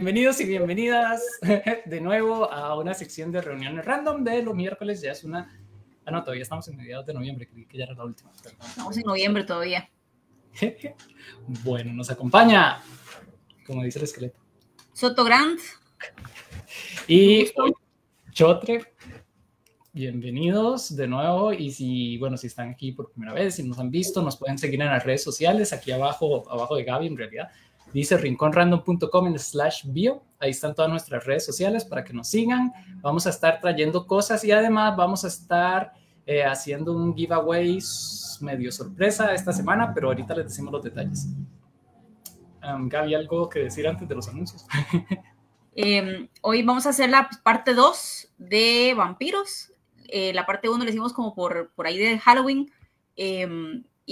Bienvenidos y bienvenidas de nuevo a una sección de reuniones random de los miércoles. Ya es una. Ah, no, todavía estamos en mediados de noviembre, creí que ya era la última. Estamos en noviembre todavía. bueno, nos acompaña, como dice el esqueleto. Soto Grant. Y Chotre. Bienvenidos de nuevo y si, bueno, si están aquí por primera vez, si nos han visto, nos pueden seguir en las redes sociales, aquí abajo, abajo de Gaby en realidad, dice rinconrandom.com en slash bio. Ahí están todas nuestras redes sociales para que nos sigan. Vamos a estar trayendo cosas y además vamos a estar eh, haciendo un giveaway medio sorpresa esta semana, pero ahorita les decimos los detalles. Um, Gaby, ¿algo que decir antes de los anuncios? Em, hoy vamos a hacer la parte 2 de vampiros. Eh, la parte 1 le hicimos como por, por ahí de Halloween.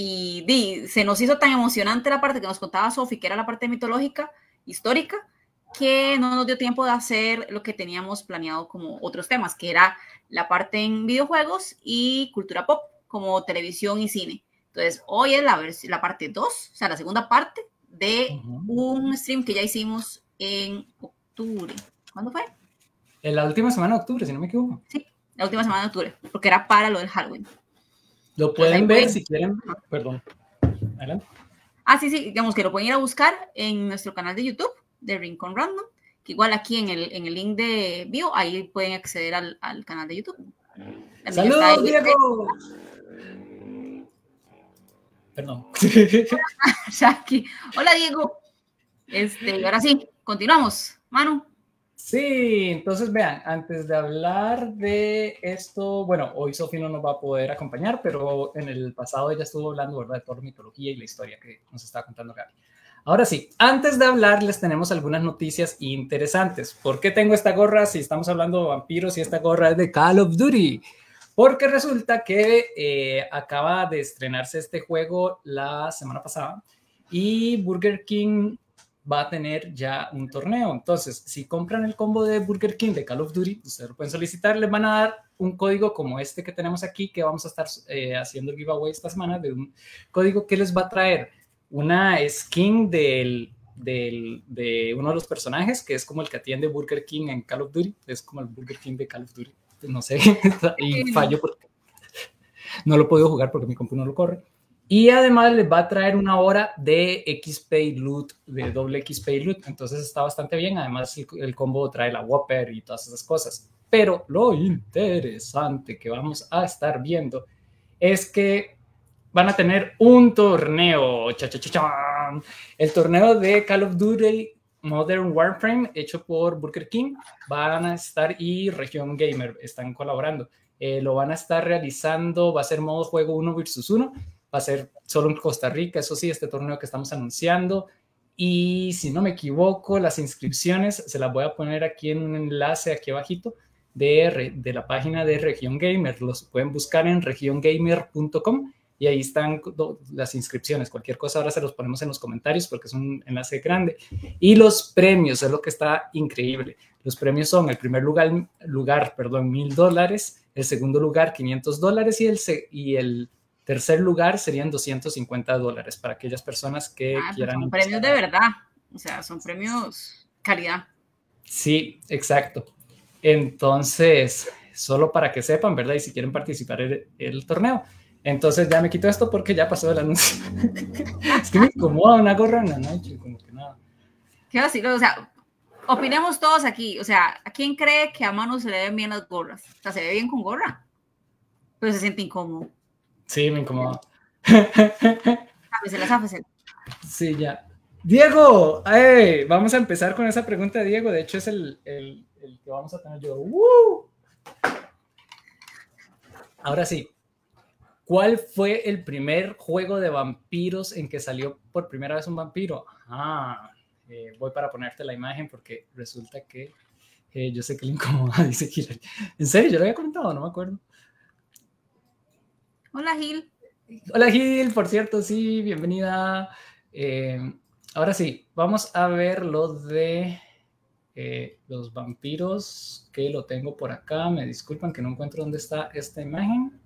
Y se nos hizo tan emocionante la parte que nos contaba Sofi, que era la parte mitológica, histórica, que no nos dio tiempo de hacer lo que teníamos planeado como otros temas, que era la parte en videojuegos y cultura pop, como televisión y cine. Entonces, hoy es la, la parte 2, o sea, la segunda parte de un stream que ya hicimos en octubre. ¿Cuándo fue? En la última semana de octubre, si no me equivoco. Sí, la última semana de octubre, porque era para lo del Halloween. Lo pueden ver si quieren. Perdón. Adelante. Ah, sí, sí, digamos que lo pueden ir a buscar en nuestro canal de YouTube de Rincon Random, que igual aquí en el, en el link de bio, ahí pueden acceder al, al canal de YouTube. ¡Saludos, Diego! Perdón. Hola, Diego. Este, ahora sí, continuamos. Manu. Sí, entonces vean, antes de hablar de esto, bueno, hoy Sofía no nos va a poder acompañar, pero en el pasado ella estuvo hablando, ¿verdad?, de toda la mitología y la historia que nos está contando Gaby. Ahora sí, antes de hablar, les tenemos algunas noticias interesantes. ¿Por qué tengo esta gorra si estamos hablando de vampiros y esta gorra es de Call of Duty? Porque resulta que eh, acaba de estrenarse este juego la semana pasada y Burger King va a tener ya un torneo. Entonces, si compran el combo de Burger King de Call of Duty, ustedes lo pueden solicitar, les van a dar un código como este que tenemos aquí, que vamos a estar eh, haciendo el giveaway esta semana, de un código que les va a traer una skin del, del, de uno de los personajes, que es como el que atiende Burger King en Call of Duty, es como el Burger King de Call of Duty, no sé, y fallo porque no lo podido jugar porque mi compu no lo corre. Y además les va a traer una hora de XP Loot, de doble XP Loot. Entonces está bastante bien. Además el, combo trae la Whopper y todas esas cosas. Pero lo interesante que vamos a estar viendo es que van a tener un torneo. Cha, cha, cha, el torneo de Call of Duty Modern Warframe hecho por Burger King. Van a estar y Región Gamer están colaborando. Eh, lo van a estar realizando, va a ser modo juego 1 versus 1 va a ser solo en Costa Rica, eso sí, este torneo que estamos anunciando. Y si no me equivoco, las inscripciones se las voy a poner aquí en un enlace aquí abajito de, de la página de Región Gamer. Los pueden buscar en regiongamer.com y ahí están las inscripciones. Cualquier cosa ahora se los ponemos en los comentarios porque es un enlace grande. Y los premios, es lo que está increíble. Los premios son el primer lugar, lugar perdón, mil dólares, el segundo lugar, 500 dólares y el, y el Tercer lugar serían 250 dólares para aquellas personas que ah, quieran. Son premios de verdad, o sea, son premios calidad. Sí, exacto. Entonces, solo para que sepan, ¿verdad? Y si quieren participar en el, torneo. Entonces ya me quito esto porque ya pasó el anuncio. es que me incomoda una gorra en la noche, como que nada. ¿Qué decir? O sea, opinemos todos aquí. O sea, ¿a quién cree que a mano se le ven bien las gorras? O sea, se ve bien con gorra, pero se siente incómodo. Sí, me incomoda. Sáfesela, Sí, ya. Diego, vamos a empezar con esa pregunta, Diego. De hecho, es el, el, que vamos a tener yo. Ahora sí, ¿cuál fue el primer juego de vampiros en que salió por primera vez un vampiro? Ah, eh, voy para ponerte la imagen porque resulta que eh, yo sé que le incomoda, dice Hilary. ¿En serio? ¿Yo lo había comentado? No me acuerdo. Hola Gil. Hola Gil, por cierto, sí, bienvenida. Eh, ahora sí, vamos a ver lo de eh, los vampiros, que lo tengo por acá. Me disculpan que no encuentro dónde está esta imagen.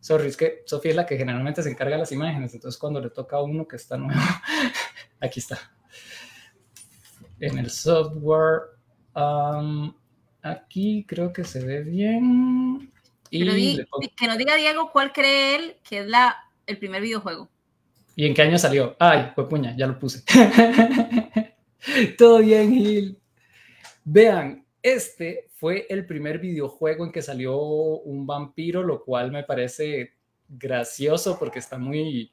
Sorry, es que Sofía es la que generalmente se encarga de las imágenes, entonces cuando le toca a uno que está nuevo, aquí está. en el software. aquí creo que se ve bien. Y Que nos diga Diego cuál cree él que es la, el primer videojuego. ¿Y en qué año salió? Ay, fue puña, ya lo puse. Todo bien, Gil. Vean, este fue el primer videojuego en que salió un vampiro, lo cual me parece gracioso porque está muy,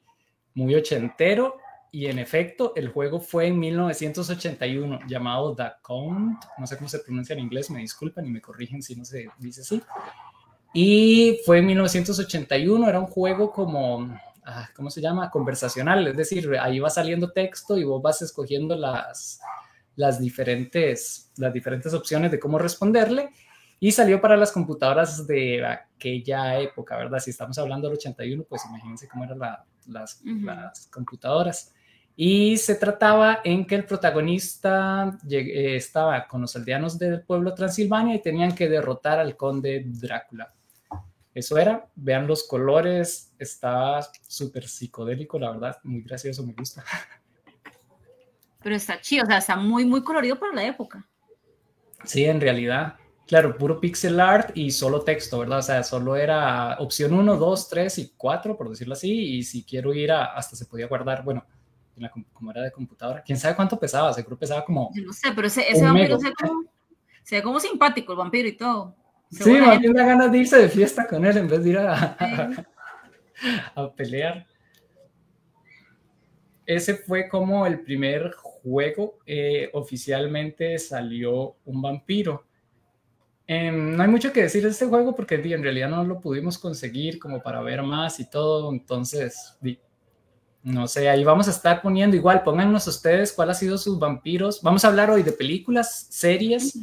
muy ochentero. Y en efecto, el juego fue en 1981, llamado The Count. No sé cómo se pronuncia en inglés, me disculpan y me corrigen si no se dice así. Y fue en 1981, era un juego como, ah, ¿cómo se llama? Conversacional, es decir, ahí va saliendo texto y vos vas escogiendo las, las diferentes, las diferentes opciones de cómo responderle y salió para las computadoras de aquella época, ¿verdad? Si estamos hablando del 81, pues imagínense cómo eran las, las, computadoras. Y se trataba en que el protagonista eh, estaba con los aldeanos del pueblo Transilvania y tenían que derrotar al conde Drácula. Eso era, vean los colores, está súper psicodélico, la verdad, muy gracioso, me gusta. pero está chido, o sea, está muy, muy colorido para la época. Sí, en realidad. Claro, puro pixel art y solo texto, ¿verdad? O sea, solo era opción 1, 2, 3 y 4, por decirlo así. Y si quiero ir a, hasta se podía guardar, bueno, como era de computadora. ¿Quién sabe cuánto pesaba? Seguro pesaba como... no sé, pero ese, vampiro se ve, como, se ve como simpático, el vampiro y todo. Sí, más bien da ganas de irse de fiesta con él en vez de ir a, a pelear ese fue como el primer juego eh, oficialmente salió un vampiro. Em, no hay mucho que decir de este juego porque en realidad no lo pudimos conseguir como para ver más y todo, entonces no sé, ahí vamos a estar poniendo igual, pónganos ustedes cuál ha sido sus vampiros. Vamos a hablar hoy de películas, series,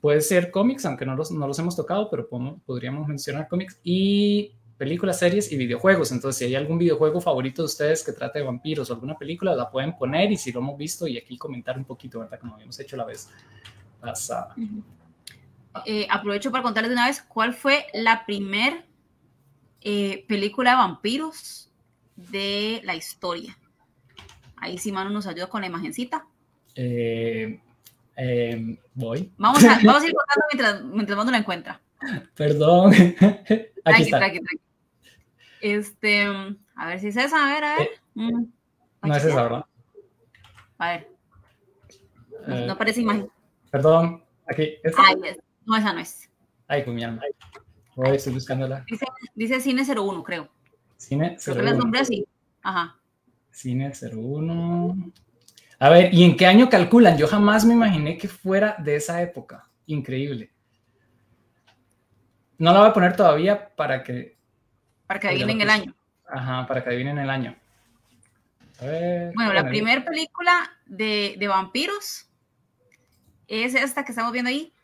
puede ser cómics, aunque no los, no los hemos tocado, pero podríamos mencionar cómics y películas, series y videojuegos. Entonces, si hay algún videojuego favorito de ustedes que trate de vampiros o alguna película, la pueden poner y si lo hemos visto y aquí comentar un poquito, ¿verdad? Como habíamos hecho la vez pasada. Eh, aprovecho para contarles de una vez cuál fue la primer eh, película de vampiros de la historia. Ahí sí Manu nos ayuda con la imagencita. Eh, voy. Vamos a, vamos a ir contando mientras, mientras Manu la encuentra. Perdón. Aquí está. Este, a ver si es esa, a ver, a ver. Eh, mm, no es esa, ¿verdad? A ver. No, eh, aparece imagen. Perdón, aquí. No, esa no es. Ay, con mi alma. Voy, estoy buscándola. Dice, dice Cine 01, creo. Cine 01. Creo que nombre así. Ajá. Cine 01. A ver, ¿y en qué año calculan? Yo jamás me imaginé que fuera de esa época. Increíble. No la voy a poner todavía para que para que adivinen el año. Ajá, para que adivinen el año. bueno, la primera película de, vampiros es esta que estamos viendo ahí.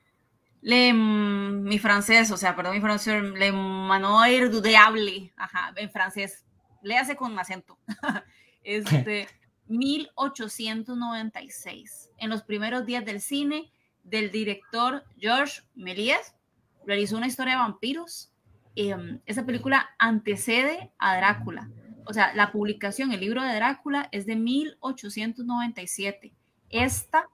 Le, mi francés, o sea, perdón mi francés, Le Manoir du Diable, ajá, en francés. Léase con acento. este, 1896. En los primeros días del cine, del director Georges Méliès, realizó una historia de vampiros Em, esa película antecede a Drácula. O sea, la publicación, el libro de Drácula es de 1897. Esta,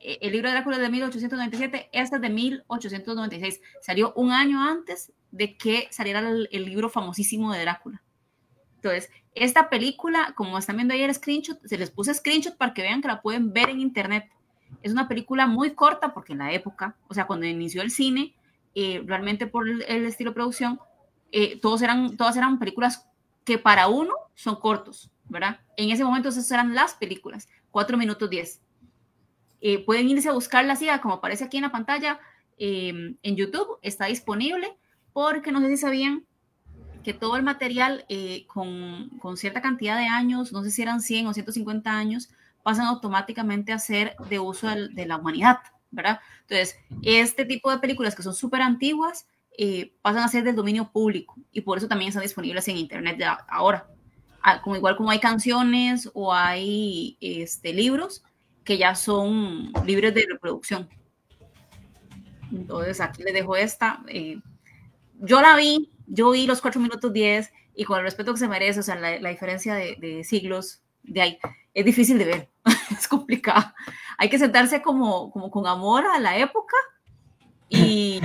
e, el libro de Drácula es de 1897, esta es de 1896. Salió un año antes de que saliera el, libro famosísimo de Drácula. Entonces, esta película, como están viendo ahí el screenshot, se les puse screenshot para que vean que la pueden ver en internet. Es una película muy corta porque en la época, o sea, cuando inició el cine, eh, realmente por el, estilo de producción, eh, todos eran, todas eran películas que para uno son cortos, ¿verdad? En ese momento esas eran las películas, 4 minutos 10. Eh, pueden irse a buscarla así, como aparece aquí en la pantalla, em, en YouTube, está disponible, porque no sé si sabían que todo el material con, con, cierta cantidad de años, no sé si eran 100 o 150 años, pasan automáticamente a ser de uso de la humanidad. ¿verdad? Entonces, este tipo de películas que son súper antiguas eh, pasan a ser del dominio público y por eso también están disponibles en Internet ahora. Ah, como igual como hay canciones o hay este, libros que ya son libres de reproducción. Entonces, aquí les dejo esta. Eh, yo la vi, yo vi los 4 minutos 10 y con el respeto que se merece, o sea, la, diferencia de, de siglos de ahí, es difícil de ver. es complicada. Hay que sentarse como, como con amor a la época y,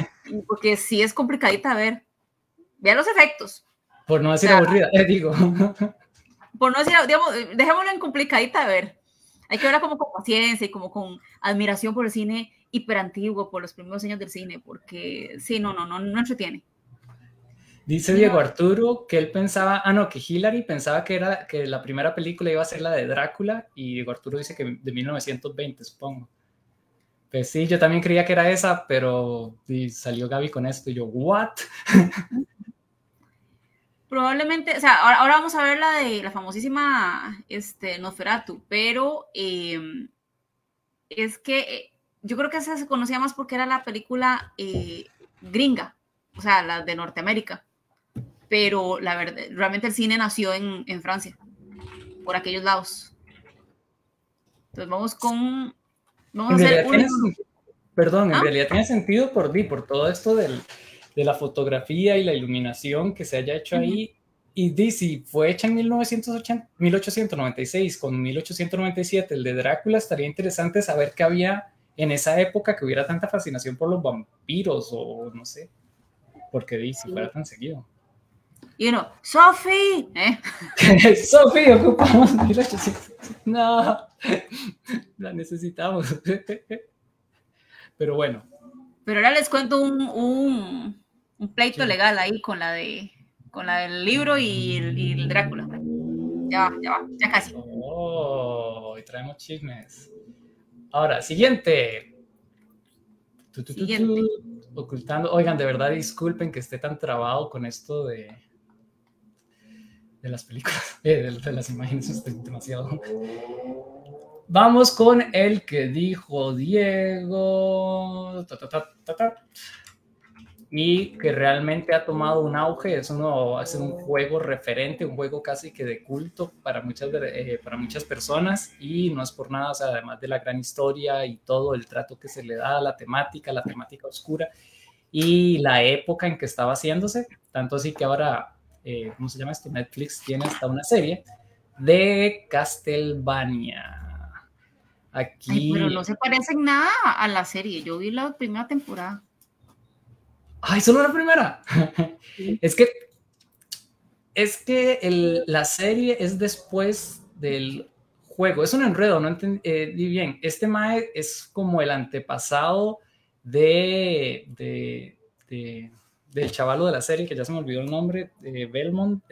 porque sí es complicadita ver. Vean los efectos. Por no decir aburrida, eh, digo. Por no decir, digamos, dejémoslo en complicadita ver. Hay que verla como con paciencia y como con admiración por el cine hiperantiguo, por los primeros años del cine, porque sí, no, no, no, no entretiene. Dice Diego Arturo que él pensaba, ah, no, que Hillary pensaba que, era, que la primera película iba a ser la de Drácula y Diego Arturo dice que de 1920, supongo. Pues sí, yo también creía que era esa, pero salió Gaby con esto y yo, ¿what? Probablemente, o sea, ahora, vamos a ver la de la famosísima este, Nosferatu, pero em, es que eh, yo creo que esa se conocía más porque era la película eh, gringa, o sea, la de Norteamérica pero la verdad, realmente el cine nació en, en Francia, por aquellos lados. Entonces vamos con... Vamos a hacer Perdón, en ¿Ah? realidad tiene sentido por, por todo esto del, de la fotografía y la iluminación que se haya hecho ahí. Y dice, fue hecha en 1980, 1896 con 1897, el de Drácula, estaría interesante saber qué había en esa época que hubiera tanta fascinación por los vampiros o no sé, porque dice, fuera tan seguido y uno, Sophie, ¿eh? Sophie, ocupamos 1800. No, la necesitamos. Pero bueno. Pero ahora les cuento un, un, un pleito legal ahí con la de con la del libro y el, Drácula. Ya va, ya va, ya casi. Oh, y traemos chismes. Ahora, siguiente. siguiente. Ocultando. Oigan, de verdad disculpen que esté tan trabado con esto de de las películas, eh, de, las imágenes, es demasiado. Vamos con el que dijo Diego. y que realmente ha tomado un auge, es, uno, es un juego referente, un juego casi que de culto para muchas, eh, para muchas personas y no es por nada, o sea, además de la gran historia y todo el trato que se le da a la temática, la temática oscura y la época en que estaba haciéndose, tanto así que ahora eh, ¿cómo se llama esto? Netflix tiene hasta una serie de Castlevania. Aquí. pero no se parece en nada a la serie. Yo vi la primera temporada. Ay, solo la primera. es que es que la serie es después del juego. Es un enredo, no entendí eh, bien. Este Mae es como el antepasado de, de del chavalo de la serie, que ya se me olvidó el nombre, de Belmont,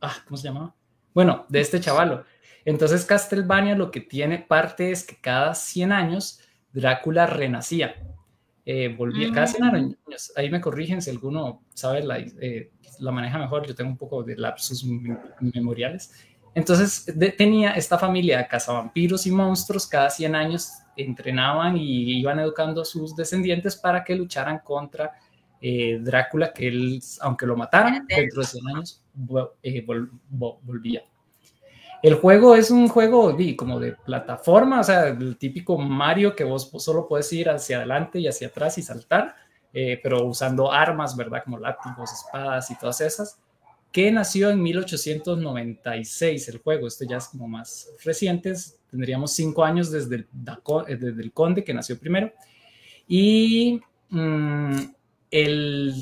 ah, ¿cómo se llamaba? Bueno, de este chavalo. Entonces Castlevania lo que tiene parte es que cada 100 años Drácula renacía. Eh, volvía cada 100 años, ahí me corrigen si alguno sabe la, eh, la maneja mejor, yo tengo un poco de lapsus memoriales. Entonces tenía esta familia de cazavampiros y monstruos, cada 100 años entrenaban y iban educando a sus descendientes para que lucharan contra eh, Drácula, que él, aunque lo mataran, dentro de 100 años eh, volvía. El juego es un juego como de plataforma, o sea, el típico Mario que vos solo puedes ir hacia adelante y hacia atrás y saltar, eh, pero usando armas, ¿verdad? Como látigos, espadas y todas esas, que nació en 1896 el juego, este ya es como más reciente, tendríamos cinco años desde el, desde el Conde que nació primero, y mm, el,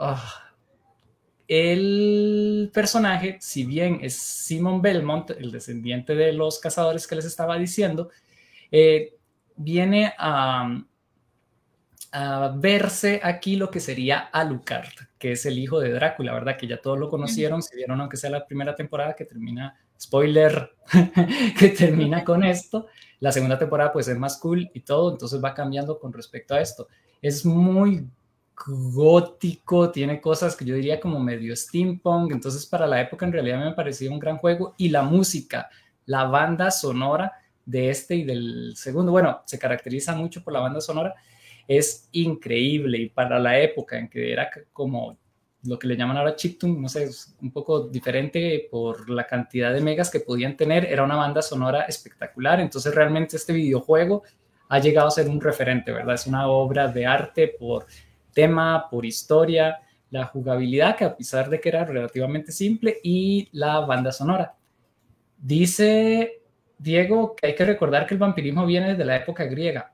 ah, el personaje, si bien es Simon Belmont, el descendiente de los cazadores que les estaba diciendo, eh, viene a, verse aquí lo que sería Alucard, que es el hijo de Drácula, ¿verdad? Que ya todos lo conocieron, si vieron aunque sea la primera temporada que termina, spoiler, que termina con esto. La segunda temporada pues es más cool y todo, entonces va cambiando con respecto a esto. Es muy gótico, tiene cosas que yo diría como medio steampunk, entonces para la época en realidad me parecía un gran juego y la música, la banda sonora de este y del segundo, bueno, se caracteriza mucho por la banda sonora, es increíble y para la época en que era como lo que le llaman ahora chiptune, no sé, es un poco diferente por la cantidad de megas que podían tener, era una banda sonora espectacular, entonces realmente este videojuego ha llegado a ser un referente, ¿verdad? Es una obra de arte por tema, por historia, la jugabilidad, que a pesar de que era relativamente simple, y la banda sonora. Dice Diego, que hay que recordar que el vampirismo viene desde la época griega.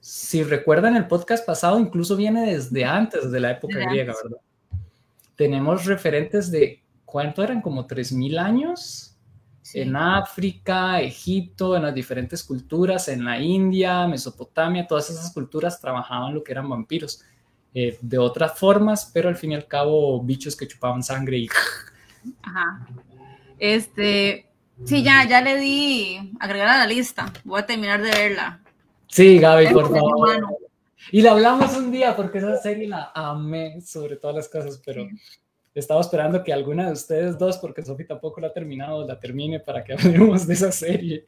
Si recuerdan el podcast pasado, incluso viene desde antes de la época griega, ¿verdad? Tenemos referentes de, ¿cuánto eran? Como 3.000 años en África, Egipto, en las diferentes culturas, en la India, Mesopotamia, todas esas culturas trabajaban lo que eran vampiros. Eh, de otras formas, pero al fin y al cabo bichos que chupaban sangre y... Ajá. Este, sí, ya, ya le di agregar a la lista. Voy a terminar de verla. Sí, Gaby, por favor. Y la hablamos un día porque esa serie la amé sobre todas las cosas, pero estaba esperando que alguna de ustedes dos, porque Sofi tampoco la ha terminado, la termine para que hablemos de esa serie.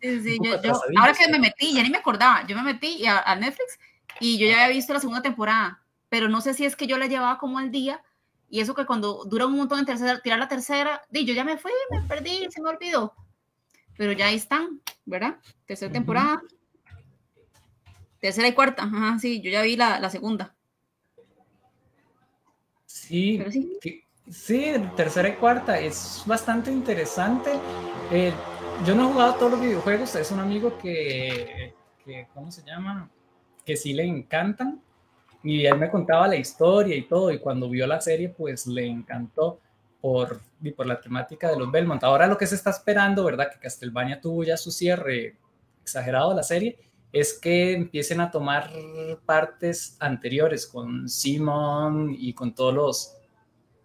Sí, sí, yo, ahora que me metí, ya ni me acordaba, yo me metí a, Netflix y yo ya había visto la segunda temporada, pero no sé si es que yo la llevaba como al día y eso que cuando dura un montón en tercera, tirar la tercera, di, yo ya me fui, me perdí, se me olvidó. Pero ya ahí están, ¿verdad? Tercera temporada. Tercera y cuarta, ajá, sí, yo ya vi la, la segunda. Sí, sí, tercera y cuarta, es bastante interesante. Eh, yo no he jugado todos los videojuegos, es un amigo que, ¿cómo se llama? Que sí le encantan. Y él me contaba la historia y todo, y cuando vio la serie, pues le encantó por, y por la temática de los Belmont. Ahora lo que se está esperando, ¿verdad? Que Castlevania tuvo ya su cierre exagerado la serie, es que empiecen a tomar partes anteriores con Simon y con todos los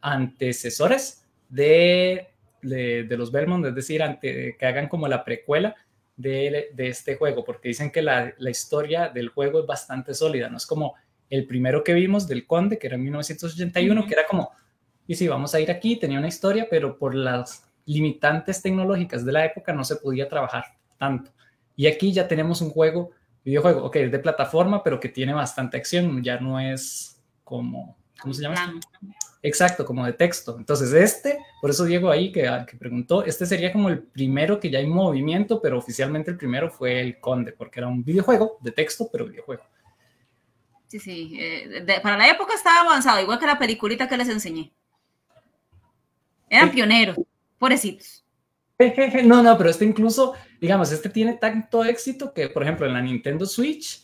antecesores de, de, los Belmont, es decir, ante, que hagan como la precuela de, de este juego, porque dicen que la, la, historia del juego es bastante sólida, no es como el primero que vimos del Conde, que era en 1981, que era como, y sí, vamos a ir aquí, tenía una historia, pero por las limitantes tecnológicas de la época no se podía trabajar tanto. Y aquí ya tenemos un juego, videojuego, ok, es de plataforma, pero que tiene bastante acción, ya no es como, ¿cómo se llama? Exacto, como de texto. Entonces, este, por eso Diego ahí que, que, preguntó, este sería como el primero que ya hay movimiento, pero oficialmente el primero fue el Conde, porque era un videojuego de texto, pero videojuego. Sí, sí, eh, para la época estaba avanzado, igual que la peliculita que les enseñé. Eran pioneros, pobrecitos. No, no, pero este incluso, digamos, este tiene tanto éxito que, por ejemplo, en la Nintendo Switch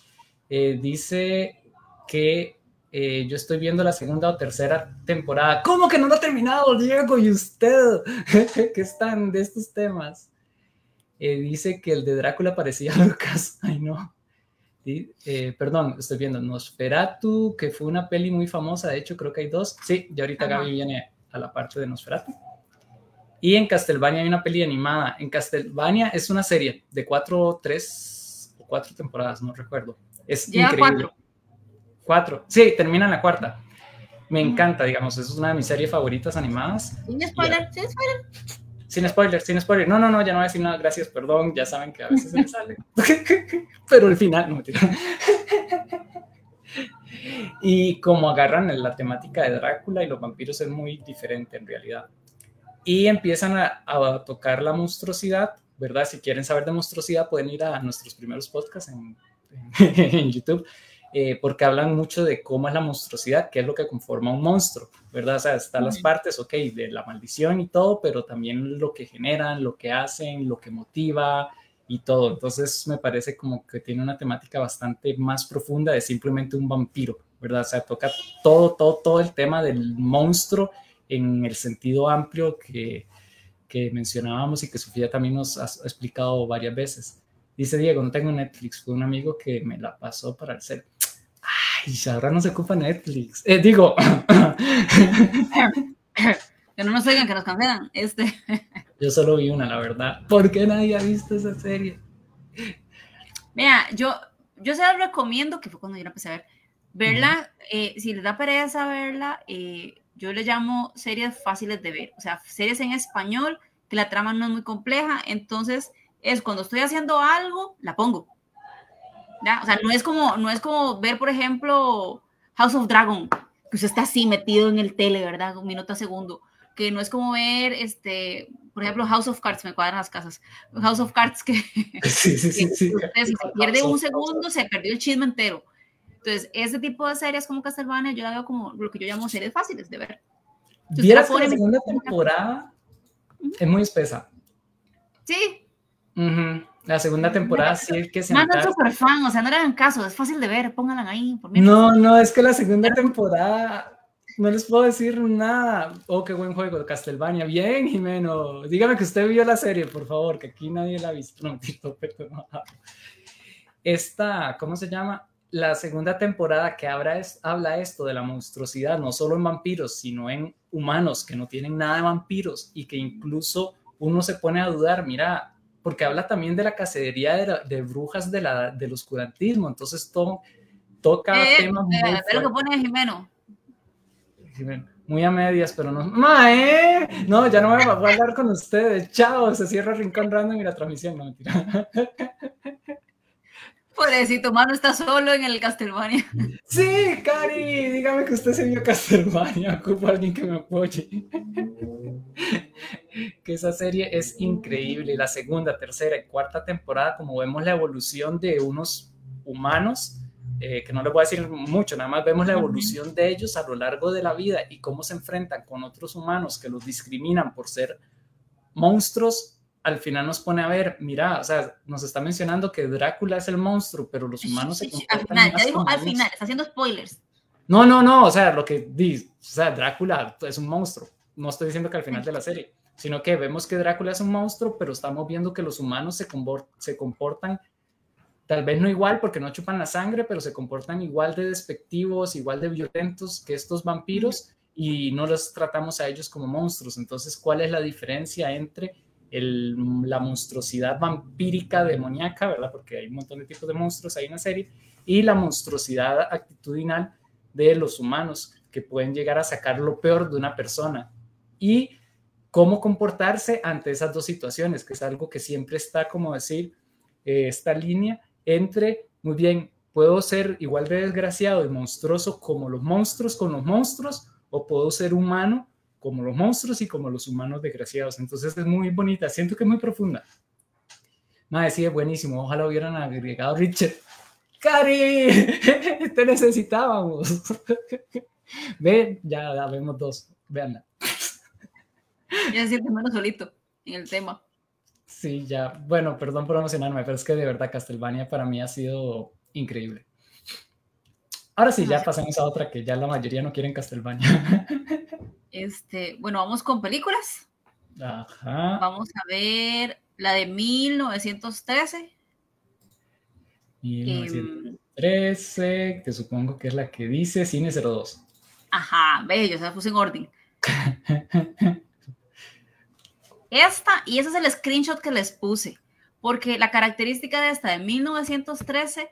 eh, dice que eh, yo estoy viendo la segunda o tercera temporada. ¿Cómo que no lo ha terminado, Diego? ¿Y usted? ¿Qué están de estos temas? Eh, dice que el de Drácula parecía a Lucas. Ay, no. perdón, estoy viendo Nosferatu, que fue una peli muy famosa. De hecho, creo que hay dos. Sí, y ahorita Gaby viene a la parte de Nosferatu. Y en Castlevania hay una peli animada. En Castlevania es una serie de cuatro, tres o cuatro temporadas, no recuerdo. Es increíble. Cuatro. Cuatro. Sí, termina en la cuarta. Me encanta, digamos, es una de mis series favoritas animadas. Sin spoiler, sin spoiler. Sin spoiler, sin spoiler. No, no, no, ya no voy a decir nada, gracias, perdón, ya saben que a veces se me sale. Pero al final, no, Y como agarran la temática de Drácula y los vampiros es muy diferente en realidad y empiezan a, tocar la monstruosidad, ¿verdad? Si quieren saber de monstruosidad, pueden ir a nuestros primeros podcasts en, YouTube, eh, porque hablan mucho de cómo es la monstruosidad, qué es lo que conforma un monstruo, ¿verdad? O sea, están las partes, ok, de la maldición y todo, pero también lo que generan, lo que hacen, lo que motiva y todo. Entonces me parece como que tiene una temática bastante más profunda de simplemente un vampiro, ¿verdad? O sea, toca todo, todo, todo el tema del monstruo en el sentido amplio que, que mencionábamos y que Sofía también nos ha explicado varias veces. Dice Diego, no tengo Netflix, fue un amigo que me la pasó para el ser. Ay, ahora no se ocupa Netflix. Eh, digo. que no nos oigan, que nos cancelan. Este. yo solo vi una, la verdad. ¿Por qué nadie ha visto esa serie? Mira, yo, yo se la recomiendo, que fue cuando yo la empecé a ver, verla, eh, si les da pereza verla, eh, yo le llamo series fáciles de ver, o sea, series en español, que la trama no es muy compleja, entonces es cuando estoy haciendo algo, la pongo. ¿Ya? O sea, no es como, no es como ver, por ejemplo, House of Dragon, que usted está así metido en el tele, ¿verdad? Un minuto a segundo. Que no es como ver, este, por ejemplo, House of Cards, me cuadran las casas. House of Cards que, sí, sí, sí, si se pierde un segundo, se perdió el chisme entero. Entonces, ese tipo de series como Castlevania, yo la veo como lo que yo llamo series fáciles de ver. Vieras que la segunda temporada es muy espesa. Sí, La segunda temporada sí el que se No, no súper fan, o sea, no le hagan caso, es fácil de ver, pónganla ahí. no, no, es que la segunda temporada no les puedo decir nada. Oh, qué buen juego, Castlevania. Bien, Jimeno. Dígame que usted vio la serie, por favor, que aquí nadie la ha visto. No, no. Esta, ¿cómo se llama? La segunda temporada que habla, es, habla esto de la monstruosidad, no solo en vampiros, sino en humanos que no tienen nada de vampiros y que incluso uno se pone a dudar, mira, porque habla también de la cacería de, brujas de la, del oscurantismo, entonces todo, toca eh, temas eh, muy... lo que pone Jimeno muy a medias, pero no. ¡Mae! No, ya no me voy a hablar con ustedes. Chao, se cierra Rincón Random y la transmisión. No, mentira. tu mano está solo en el Castlevania. Sí, Cari, dígame que usted se vio Castlevania. Ocupo a alguien que me apoye. que esa serie es increíble. La segunda, tercera y cuarta temporada, como vemos la evolución de unos humanos eh, que no les voy a decir mucho, nada más vemos la evolución de ellos a lo largo de la vida y cómo se enfrentan con otros humanos que los discriminan por ser monstruos, al final nos pone a ver, mira, o sea, nos está mencionando que Drácula es el monstruo, pero los humanos se comportan Al final, ya dijo al final, está haciendo spoilers. No, no, no, o sea, lo que dice, o sea, Drácula es un monstruo, no estoy diciendo que al final de la serie, sino que vemos que Drácula es un monstruo, pero estamos viendo que los humanos se, se comportan tal vez no igual porque no chupan la sangre, pero se comportan igual de despectivos, igual de violentos que estos vampiros y no los tratamos a ellos como monstruos. Entonces, ¿cuál es la diferencia entre la monstruosidad vampírica demoníaca, verdad? Porque hay un montón de tipos de monstruos en la serie, y la monstruosidad actitudinal de los humanos que pueden llegar a sacar lo peor de una persona. Y cómo comportarse ante esas dos situaciones, que es algo que siempre está, como decir, eh, esta línea entre, muy bien, puedo ser igual de desgraciado y monstruoso como los monstruos con los monstruos, o puedo ser humano como los monstruos y como los humanos desgraciados. Entonces es muy bonita, siento que es muy profunda. Madre, sí, es buenísimo. Ojalá hubieran agregado Richard. ¡Cari! Te necesitábamos. Ve, ya, vemos dos. Veanla. Ya siento menos solito en el tema. Sí, ya. Bueno, perdón por emocionarme, pero es que de verdad Castlevania para mí ha sido increíble. Ahora sí, ya pasamos a otra que ya la mayoría no quieren Castlevania. Este, bueno, vamos con películas. Ajá. Vamos a ver la de 1913. 1913, que supongo que es la que dice Cine 02. Ajá, bello, se la puse en orden. Esta, y ese es el screenshot que les puse, porque la característica de esta de 1913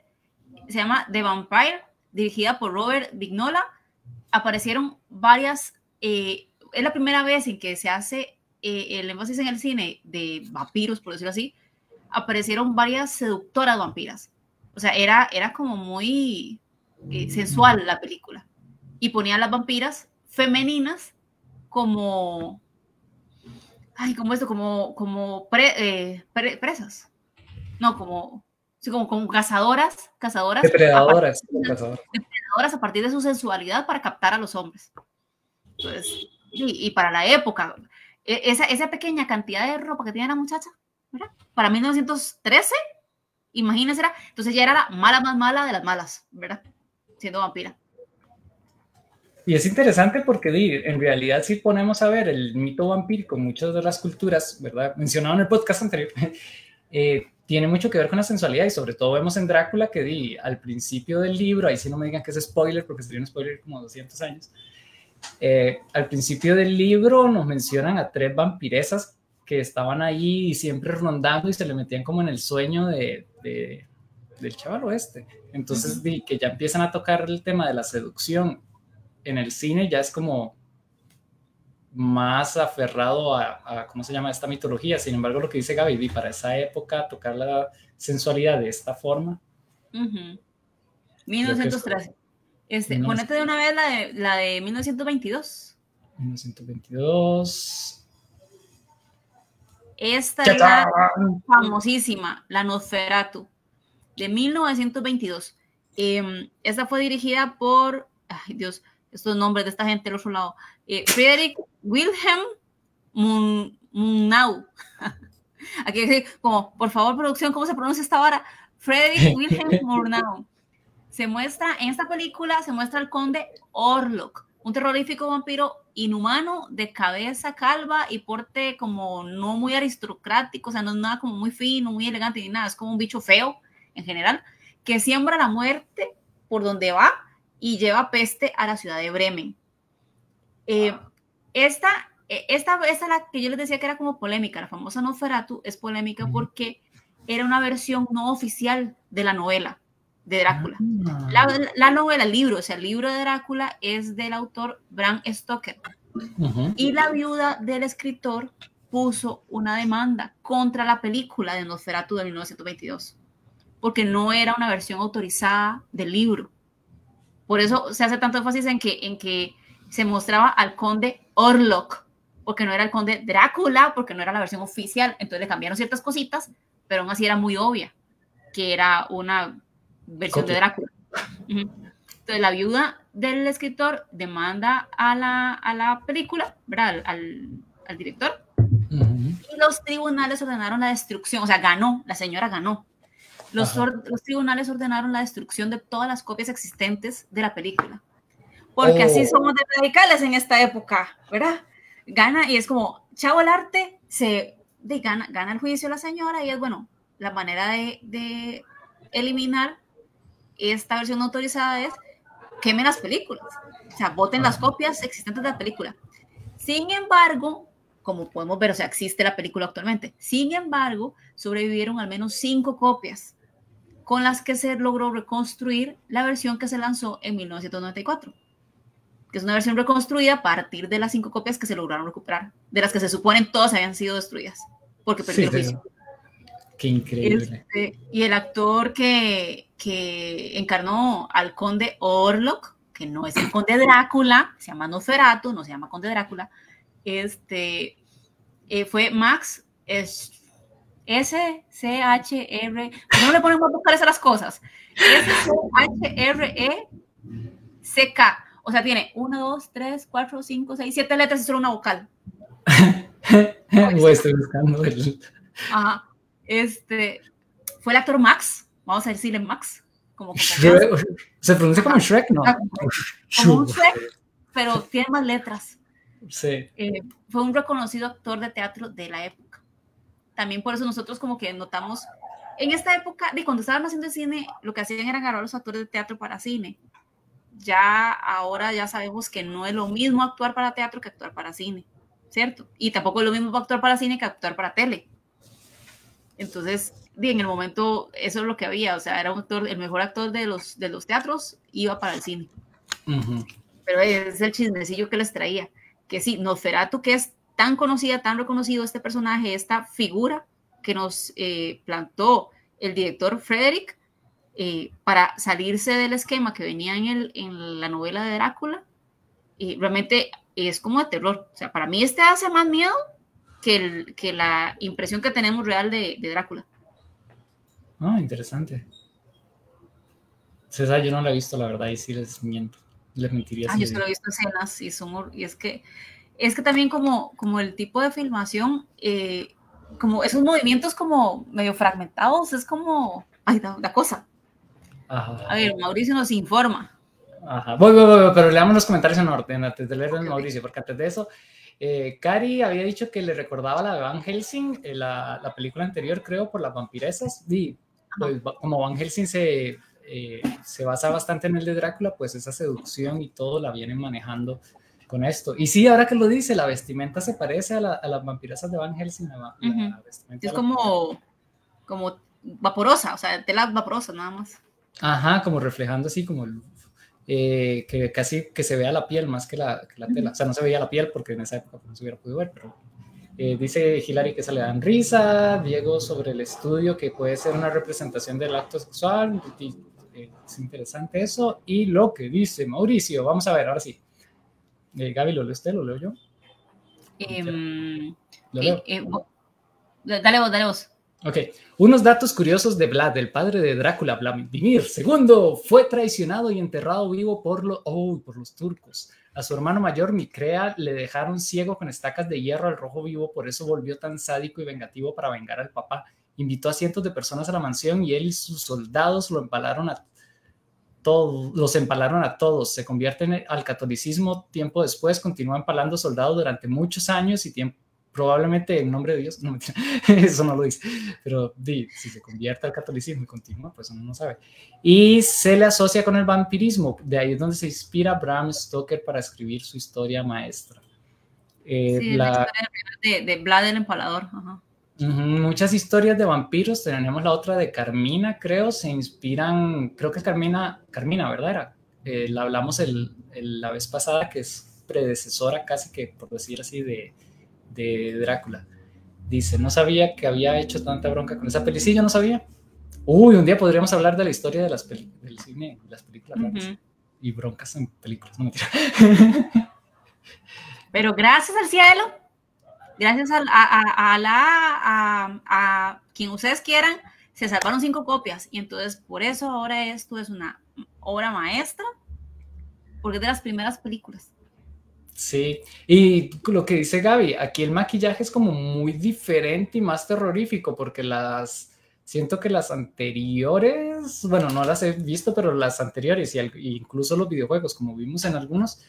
se llama The Vampire, dirigida por Robert Vignola. Aparecieron varias, eh, es la primera vez en que se hace eh, el énfasis en el cine de vampiros, por decirlo así. Aparecieron varias seductoras vampiras. O sea, era, era como muy eh, sensual la película. Y ponía a las vampiras femeninas como ay, como esto, como, como eh, presas. No, como, sí, como, como cazadoras, cazadoras. Depredadoras. depredadoras a partir de su sensualidad para captar a los hombres. Entonces, y, para la época, e, esa, esa, pequeña cantidad de ropa que tenía la muchacha, ¿verdad? Para 1913, imagínense, entonces ya era la mala más mala de las malas, ¿verdad? Siendo vampira. Y es interesante porque en realidad si ponemos a ver el mito vampírico, muchas de las culturas, ¿verdad? Mencionado en el podcast anterior, eh, tiene mucho que ver con la sensualidad y sobre todo vemos en Drácula que di, al principio del libro, ahí sí no me digan que es spoiler porque sería un spoiler como 200 años, eh, al principio del libro nos mencionan a tres vampiresas que estaban ahí siempre rondando y se le metían como en el sueño de, del chaval oeste. Entonces, di, que ya empiezan a tocar el tema de la seducción en el cine ya es como más aferrado a, ¿cómo se llama? Esta mitología. Sin embargo, lo que dice Gaby, para esa época tocar la sensualidad de esta forma. 1913. Este, ponete de una vez la de, la de 1922. 1922. Esta es la famosísima, la Nosferatu, de 1922. Em, esta fue dirigida por, ay Dios, estos nombres de esta gente del otro lado. Eh, Friedrich Wilhelm Murnau. Aquí como, por favor, producción, ¿cómo se pronuncia esta vara? Frederick Wilhelm Murnau. Se muestra, en esta película, se muestra el conde Orlok, un terrorífico vampiro inhumano de cabeza calva y porte como no muy aristocrático, o sea, no es nada como muy fino, muy elegante ni nada, es como un bicho feo en general, que siembra la muerte por donde va y lleva peste a la ciudad de Bremen. Eh, esta, eh, esta, esta la que yo les decía que era como polémica, la famosa Nosferatu es polémica porque era una versión no oficial de la novela de Drácula. Ah. La, novela, el libro, o sea, el libro de Drácula es del autor Bram Stoker. Y la viuda del escritor puso una demanda contra la película de Nosferatu de 1922, porque no era una versión autorizada del libro. Por eso se hace tanto énfasis en que, en que se mostraba al conde Orlok, porque no era el conde Drácula, porque no era la versión oficial, entonces le cambiaron ciertas cositas, pero aún así era muy obvia que era una versión de Drácula. Entonces la viuda del escritor demanda a la, a la película, ¿verdad? Al, al, director. Y los tribunales ordenaron la destrucción, o sea, ganó, la señora ganó. Los, los, tribunales ordenaron la destrucción de todas las copias existentes de la película. Porque así oh. somos de radicales en esta época, ¿verdad? Gana y es como, chavo el arte, se de, gana, gana el juicio la señora y es, bueno, la manera de, de eliminar esta versión autorizada es quemen las películas. O sea, voten las copias existentes de la película. Sin embargo, como podemos ver, o sea, existe la película actualmente. Sin embargo, sobrevivieron al menos cinco copias con las que se logró reconstruir la versión que se lanzó en 1994, que es una versión reconstruida a partir de las cinco copias que se lograron recuperar, de las que se suponen todas habían sido destruidas, porque perdió el Qué increíble. Este, y el actor que, que encarnó al conde Orlok, que no es el conde Drácula, se llama Nosferatu, no se llama conde Drácula, este, eh, fue Max S-C-H-R, no le ponemos a buscar esas las cosas? S-C-H-R-E-C-K, o sea, tiene 1, 2, 3, 4, 5, 6, 7 letras y solo una vocal. estoy buscando el... Ajá. Este, fue el actor Max, vamos a decirle Max, como Se pronuncia como Shrek, ¿no? Como un Shrek, pero tiene más letras. Sí. Eh, fue un reconocido actor de teatro de la época. También por eso nosotros como que notamos, en esta época, de cuando estaban haciendo cine, lo que hacían era agarrar a los actores de teatro para cine. Ya ahora ya sabemos que no es lo mismo actuar para teatro que actuar para cine, ¿cierto? Y tampoco es lo mismo actuar para cine que actuar para tele. Entonces, en el momento, eso es lo que había, o sea, era un actor, el mejor actor de los, de los teatros, iba para el cine. Pero es el chismecillo que les traía, que sí, Nosferatu, que es tan conocida, tan reconocido este personaje, esta figura que nos eh, plantó el director Frederick eh, para salirse del esquema que venía en, el, en la novela de Drácula, y realmente es como de terror. O sea, para mí este hace más miedo que, la impresión que tenemos real de, Drácula. Ah, interesante. César, yo no la he visto, la verdad, y sí les miento. Les mentiría. Ah, yo solo he visto escenas y son, y es que, es que también como, como el tipo de filmación, eh, como esos movimientos como medio fragmentados, es como, ay, la, cosa. A ver, Mauricio nos informa. Ajá, voy, voy, voy, pero leamos los comentarios en orden antes de leer el Mauricio, porque antes de eso, eh, Cari había dicho que le recordaba la de Van Helsing, eh, la, la, película anterior, creo, por las vampiresas. Y pues, como Van Helsing se, eh, se basa bastante en el de Drácula, pues esa seducción y todo la vienen manejando con esto. Y sí, ahora que lo dice, la vestimenta se parece a, a las vampiresas de Van Helsing. es como, como vaporosa, o sea, tela vaporosa nada más. Ajá, como reflejando así como eh, que casi que se vea la piel más que la, que la, tela. O sea, no se veía la piel porque en esa época no se hubiera podido ver, pero eh, dice Hilary que se le dan risa, Diego sobre el estudio que puede ser una representación del acto sexual, eh, es interesante eso, y lo que dice Mauricio, vamos a ver, ahora sí. Gaby, ¿lo lee usted? ¿Lo leo yo? Em, ¿Lo leo? dale vos, dale vos. Ok, unos datos curiosos de Vlad, el padre de Drácula, Vladimir II, fue traicionado y enterrado vivo por, oh, por los turcos. A su hermano mayor, Micrea, le dejaron ciego con estacas de hierro al rojo vivo, por eso volvió tan sádico y vengativo para vengar al papá. Invitó a cientos de personas a la mansión y él y sus soldados lo empalaron a todos, los empalaron a todos. Se convierte al catolicismo tiempo después, continúa empalando soldados durante muchos años y tiempo probablemente en nombre de Dios, no eso no lo dice, pero si se convierte al catolicismo y continúa, pues uno no sabe. Y se le asocia con el vampirismo, de ahí es donde se inspira Bram Stoker para escribir su historia maestra. Eh, sí, la, historia de, de Vlad el Empalador. muchas historias de vampiros, tenemos la otra de Carmina, creo, se inspiran, creo que Carmina, Carmina, ¿verdad? Era? Eh, la hablamos el, la vez pasada, que es predecesora casi que, por decir así, de, de Drácula. Dice, no sabía que había hecho tanta bronca con esa peli. Sí, yo no sabía. Uy, un día podríamos hablar de la historia de las del cine, las películas y broncas en películas. No Pero gracias al cielo, gracias a, a, la, a, quien ustedes quieran, se salvaron cinco copias. Y entonces, por eso ahora esto es una obra maestra, porque es de las primeras películas. Sí, y lo que dice Gaby, aquí el maquillaje es como muy diferente y más terrorífico porque las, siento que las anteriores, bueno, no las he visto, pero las anteriores y incluso los videojuegos, como vimos en algunos,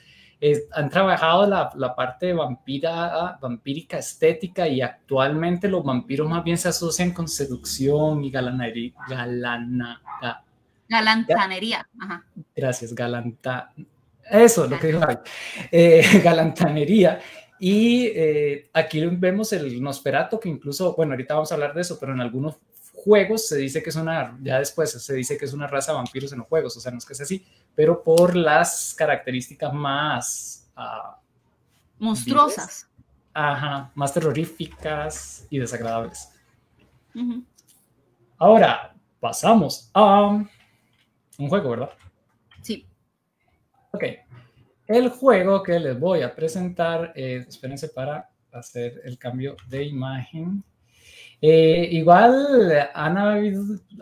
han trabajado la, la, parte vampira, vampírica estética y actualmente los vampiros más bien se asocian con seducción y galananería. Galana, galantanería. Gracias, galanta, eso, lo que dijo eh, galantanería. Y eh, aquí vemos el Nosferato, que incluso, bueno, ahorita vamos a hablar de eso, pero en algunos juegos se dice que es una, ya después se dice que es una raza de vampiros en los juegos, o sea, no es que sea así, pero por las características más... Uh, Monstruosas. Ajá, más terroríficas y desagradables. Ahora, pasamos a un juego, ¿verdad? Ok, el juego que les voy a presentar, espérense para hacer el cambio de imagen. Eh, igual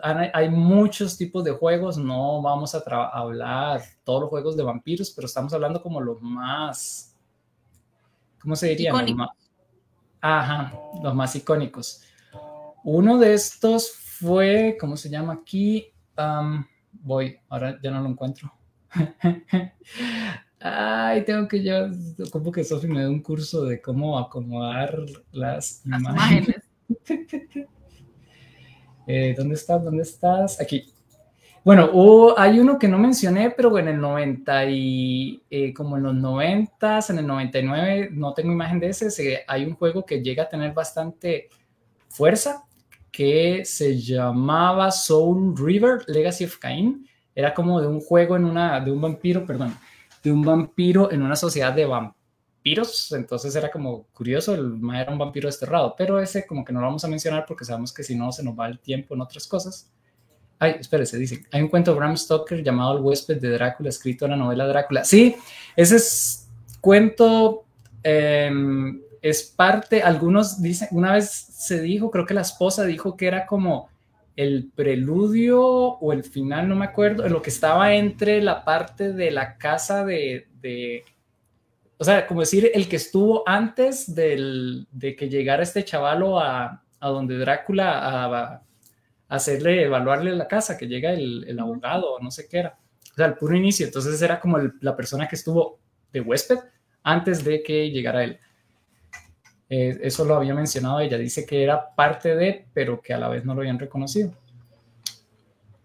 hay muchos tipos de juegos, no vamos a hablar todos los juegos de vampiros, pero estamos hablando como los más, ¿cómo se diría? Los más, ajá, los más icónicos. Uno de estos fue, ¿cómo se llama aquí? voy, ahora ya no lo encuentro. Ay, tengo que yo, como que Sofi me da un curso de cómo acomodar las, imágenes. Eh, ¿Dónde estás? ¿Dónde estás? Aquí. Bueno, hay uno que no mencioné, pero en el 90 y eh, como en los 90, en el 99, no tengo imagen de ese, hay un juego que llega a tener bastante fuerza que se llamaba Soul River Legacy of Cain era como de un juego en una, de un vampiro, perdón, de un vampiro en una sociedad de vampiros, entonces era como curioso, el era un vampiro desterrado, pero ese como que no lo vamos a mencionar porque sabemos que si no se nos va el tiempo en otras cosas. Ay, espérese, dice, hay un cuento de Bram Stoker llamado El huésped de Drácula, escrito en la novela Drácula. Sí, ese es cuento em, es parte, algunos dicen, una vez se dijo, creo que la esposa dijo que era como el preludio o el final, no me acuerdo, en lo que estaba entre la parte de la casa de, o sea, como decir, el que estuvo antes de que llegara este chavalo a, a donde Drácula a, hacerle, evaluarle la casa, que llega el, abogado, no sé qué era. O sea, el puro inicio. Entonces era como la persona que estuvo de huésped antes de que llegara él. Eh, eso lo había mencionado ella, dice que era parte de, pero que a la vez no lo habían reconocido.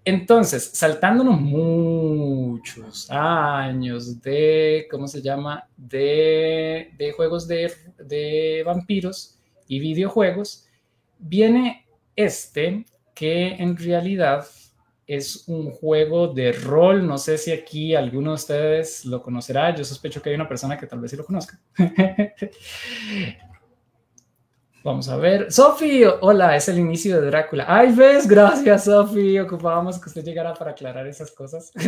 Entonces, saltándonos muchos años de, ¿cómo se llama? De, de juegos de, de vampiros y videojuegos, viene este que en realidad es un juego de rol. No sé si aquí alguno de ustedes lo conocerá. Yo sospecho que hay una persona que tal vez sí lo conozca. Vamos a ver. Sofi, hola, es el inicio de Drácula. Ay, ves, gracias, Sofi. Ocupábamos que usted llegara para aclarar esas cosas.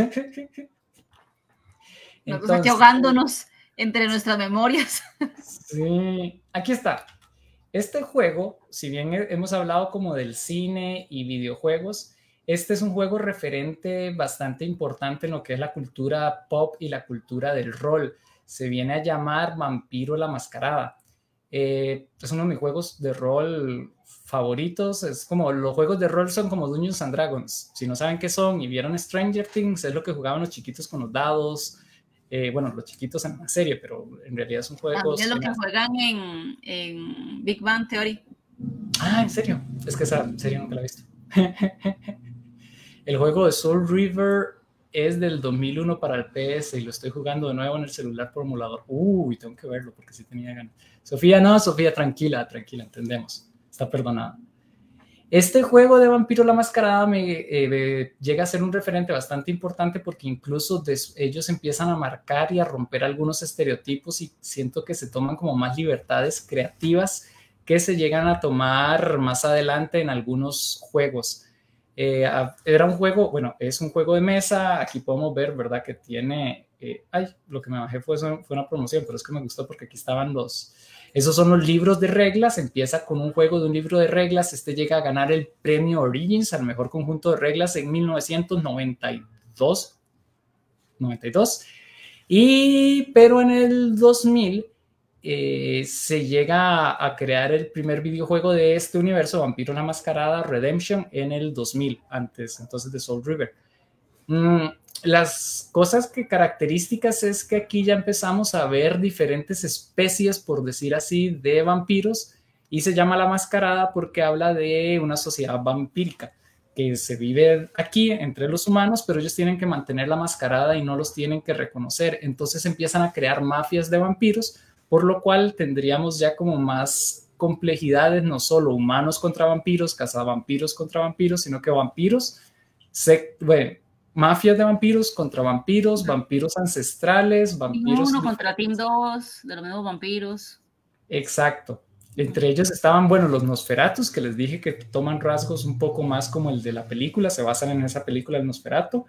Entonces, aquí ahogándonos entre nuestras memorias. Sí, aquí está. este juego, si bien hemos hablado como del cine y videojuegos, este es un juego referente bastante importante en lo que es la cultura pop y la cultura del rol. Se viene a llamar Vampiro la Mascarada. Eh, es uno de mis juegos de rol favoritos. Es como los juegos de rol son como Dungeons and Dragons. Si no saben qué son y vieron Stranger Things, es lo que jugaban los chiquitos con los dados. Eh, bueno, los chiquitos en la serie, pero en realidad son juegos. Es lo que juegan en, en, Big Bang Theory. Ah, en serio. Es que esa serie nunca la he visto. el juego de Soul River es del 2001 para el PS y lo estoy jugando de nuevo en el celular por emulador. Uy, tengo que verlo porque sí tenía ganas. Sofía, no, Sofía, tranquila, tranquila, entendemos. Está perdonada. Este juego de Vampiro la Mascarada me eh, llega a ser un referente bastante importante porque incluso ellos empiezan a marcar y a romper algunos estereotipos y siento que se toman como más libertades creativas que se llegan a tomar más adelante en algunos juegos. Eh, era un juego, bueno, es un juego de mesa, aquí podemos ver, ¿verdad? Que tiene, eh, ay, lo que me bajé fue, fue una promoción, pero es que me gustó porque aquí estaban los, esos son los libros de reglas. Empieza con un juego de un libro de reglas. Este llega a ganar el premio Origins al mejor conjunto de reglas en 1992. 92. Y, pero en el 2000 eh, se llega a, crear el primer videojuego de este universo, Vampiro la Mascarada Redemption, en el 2000, antes entonces de Soul River. Mm, las cosas que características es que aquí ya empezamos a ver diferentes especies, por decir así, de vampiros y se llama la mascarada porque habla de una sociedad vampírica que se vive aquí entre los humanos, pero ellos tienen que mantener la mascarada y no los tienen que reconocer. Entonces empiezan a crear mafias de vampiros, por lo cual tendríamos ya como más complejidades, no solo humanos contra vampiros, cazavampiros contra vampiros, sino que vampiros, bueno, mafias de vampiros contra vampiros, vampiros ancestrales, vampiros. Uno contra Team 2, de los mismos vampiros. Exacto. Entre ellos estaban, bueno, los Nosferatus, que les dije que toman rasgos un poco más como el de la película, se basan en esa película el Nosferatu.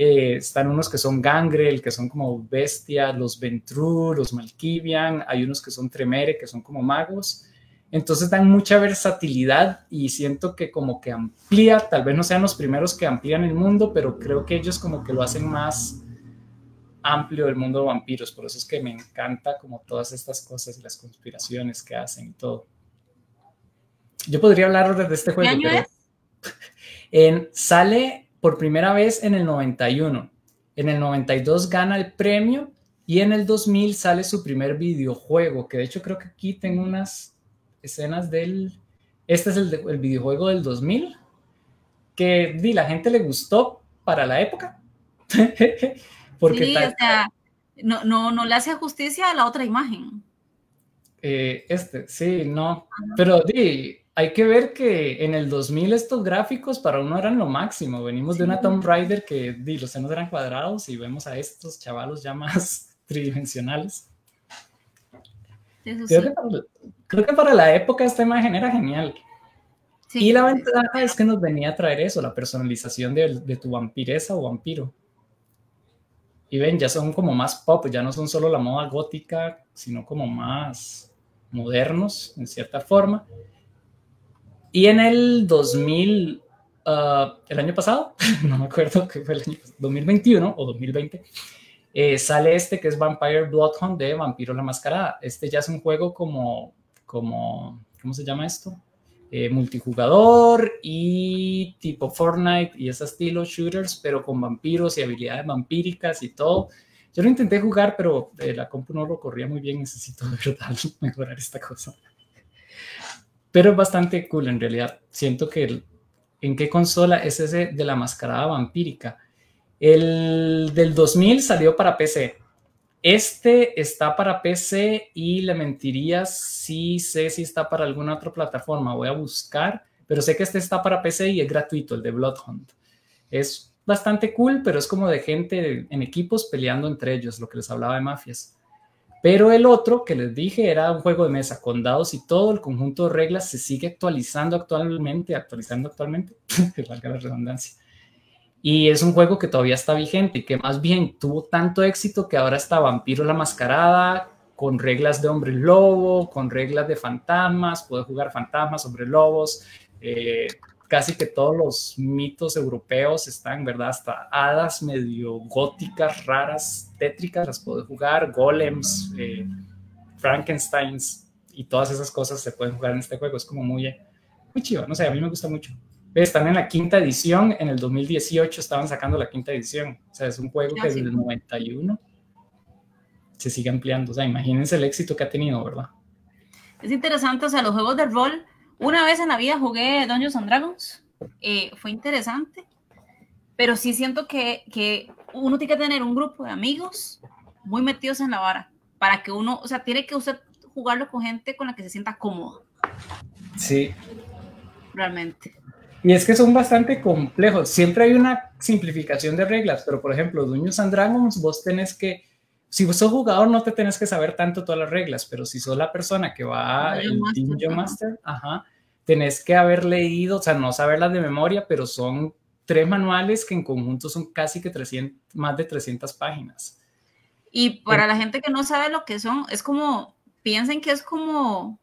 Eh, están unos que son Gangrel, que son como Bestia, los Ventru, los Malkivian, hay unos que son Tremere, que son como magos. Entonces dan mucha versatilidad y siento que como que amplía, tal vez no sean los primeros que amplían el mundo, pero creo que ellos como que lo hacen más amplio del mundo de vampiros. Por eso es que me encanta como todas estas cosas y las conspiraciones que hacen y todo. Yo podría hablar de este juego, pero en, sale por primera vez en el 91. En el 92 gana el premio y en el 2000 sale su primer videojuego, que de hecho creo que aquí tengo unas escenas del... Este es el, el videojuego del 2000, que di, la gente le gustó para la época. Porque sí, o sea, no, no, no le hace justicia a la otra imagen. Eh, este, sí, no. Pero di, hay que ver que en el 2000 estos gráficos para uno eran lo máximo. Venimos de una Tomb Raider que di, los senos eran cuadrados y vemos a estos chavalos ya más tridimensionales. Creo, que para, creo, que para, la época esta imagen era genial. y la ventaja es que nos venía a traer eso, la personalización de, de, tu vampiresa o vampiro. Y ven, ya son como más pop, ya no son solo la moda gótica, sino como más modernos, en cierta forma. Y en el 2000, uh, el año pasado, no me acuerdo qué fue el año, 2021 o 2020, eh, sale este que es Vampire Bloodhound de Vampiro la Mascarada. Este ya es un juego como, como ¿cómo se llama esto? Eh, multijugador y tipo Fortnite y ese estilo shooters, pero con vampiros y habilidades vampíricas y todo. Yo lo intenté jugar, pero eh, la compu no lo corría muy bien. Necesito de verdad mejorar esta cosa. Pero es bastante cool en realidad. Siento que en qué consola es ese de la mascarada vampírica el del 2000 salió para PC. Este está para PC y le mentiría si sé si está para alguna otra plataforma. Voy a buscar, pero sé que este está para PC y es gratuito, el de Bloodhunt. Es bastante cool, pero es como de gente en equipos peleando entre ellos, lo que les hablaba de mafias. Pero el otro que les dije era un juego de mesa con dados y todo el conjunto de reglas se sigue actualizando actualmente, actualizando actualmente, que valga la redundancia. Y es un juego que todavía está vigente y que más bien tuvo tanto éxito que ahora está Vampiro la Mascarada, con reglas de hombre lobo, con reglas de fantasmas, puedes jugar fantasmas, hombre lobos, eh, casi que todos los mitos europeos están, ¿verdad? Hasta hadas medio góticas, raras, tétricas, las puedes jugar, golems, eh, Frankensteins y todas esas cosas se pueden jugar en este juego, es como muy, muy chido, no sé, a mí me gusta mucho. Están en la quinta edición, en el 2018 estaban sacando la quinta edición, o sea, es un juego que desde el 91 se sigue ampliando. O sea, imagínense el éxito que ha tenido, ¿verdad? Es interesante, o sea, los juegos de rol. Una vez en la vida jugué Dungeons and Dragons. Eh, fue interesante. Pero sí siento que, que uno tiene que tener un grupo de amigos muy metidos en la vara. Para que uno, o sea, tiene que usted jugarlo con gente con la que se sienta cómodo. Sí. Realmente. Y es que son bastante complejos. Siempre hay una simplificación de reglas, pero por ejemplo, Dungeons and Dragons, vos tenés que si vos sos jugador no te tenés que saber tanto todas las reglas, pero si sos la persona que va el Dungeon Master, ajá, tenés que haber leído, o sea, no saberlas de memoria, pero son tres manuales que en conjunto son casi que 300, más de 300 páginas. Y para la gente que no sabe lo que son, es como, piensen que es como,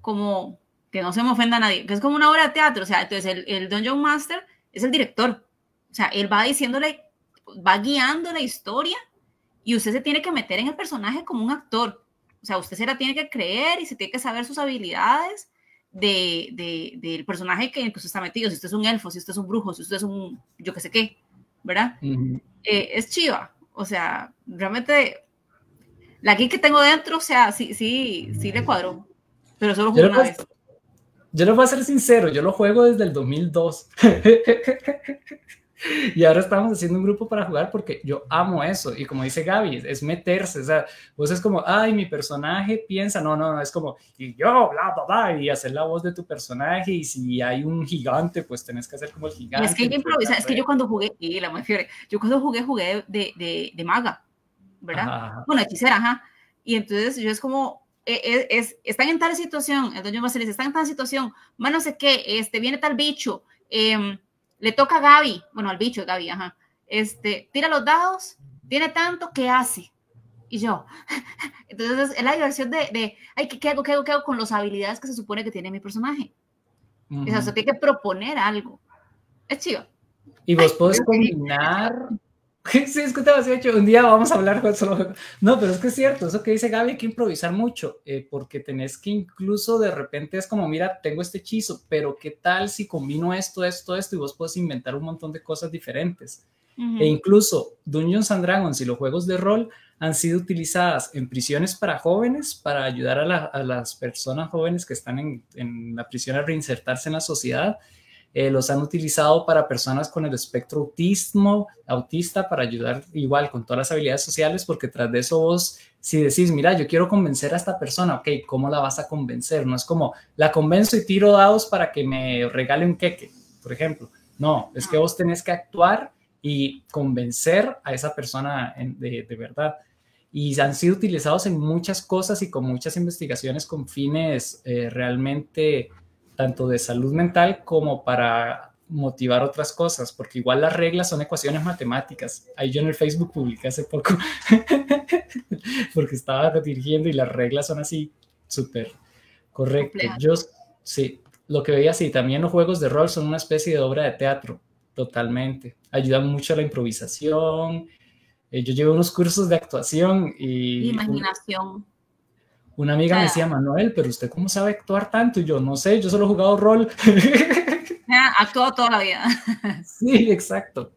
como, que no se me ofenda a nadie, que es como una obra de teatro, o sea, entonces el, el Dungeon Master es el director, o sea, él va diciéndole, va guiando la historia y usted se tiene que meter en el personaje como un actor. O sea, usted se la tiene que creer y se tiene que saber sus habilidades de, de, del personaje que, usted está metido. Si usted es un elfo, si usted es un brujo, si usted es un yo qué sé qué, ¿verdad? Eh, es chiva. O sea, realmente la geek que tengo dentro, o sea, sí, sí, sí le cuadró. Pero solo jugué una vez. Yo lo voy a ser sincero, yo lo juego desde el 2002. y ahora estamos haciendo un grupo para jugar porque yo amo eso. Y como dice Gaby, es meterse. O sea, vos es como, ay, mi personaje piensa. No, no, no, es como, y yo, bla, bla, bla, y hacer la voz de tu personaje. Y si hay un gigante, pues tenés que hacer como el gigante. es que improvisa. Es que yo cuando jugué, y la fiore, yo cuando jugué, jugué de, de, de maga, ¿verdad? Bueno, hechicera, ajá. Y entonces yo es como, e, e, es, están en tal situación, el dueño dice, están en tal situación, más no sé qué, este, viene tal bicho, eh, le toca a Gaby, bueno, al bicho Gaby, ajá, este, tira los dados, tiene tanto, ¿qué hace? Y yo, entonces es la diversión de, de ay, ¿qué, hago, qué hago, qué hago con las habilidades que se supone que tiene mi personaje? O sea, usted tiene que proponer algo. Es chido. Y vos podés combinar Sí, es que te hecho. Un día vamos a hablar con solo. No, pero es que es cierto, eso que dice Gaby, hay que improvisar mucho, eh, porque tenés que incluso de repente es como, mira, tengo este hechizo, pero ¿qué tal si combino esto, esto, esto? Y vos puedes inventar un montón de cosas diferentes. E incluso Dungeons and Dragons y los juegos de rol han sido utilizadas en prisiones para jóvenes para ayudar a, las personas jóvenes que están en, en la prisión a reinsertarse en la sociedad eh, los han utilizado para personas con el espectro autismo, autista, para ayudar igual con todas las habilidades sociales, porque tras de eso vos, si decís, mira, yo quiero convencer a esta persona, ok, ¿cómo la vas a convencer? No es como, la convenzo y tiro dados para que me regale un queque, por ejemplo. No, es que vos tenés que actuar y convencer a esa persona de, verdad. Y han sido utilizados en muchas cosas y con muchas investigaciones con fines eh, realmente tanto de salud mental como para motivar otras cosas, porque igual las reglas son ecuaciones matemáticas. Ahí yo en el Facebook publiqué hace poco, porque estaba dirigiendo y las reglas son así súper correctas. Yo, sí, lo que veía así, también los juegos de rol son una especie de obra de teatro, totalmente. Ayudan mucho a la improvisación. Eh, yo llevo unos cursos de actuación y... Imaginación. Una amiga me decía, Manuel, pero usted cómo sabe actuar tanto? Y yo, no sé, yo solo he jugado rol. actuado toda la vida. sí, exacto.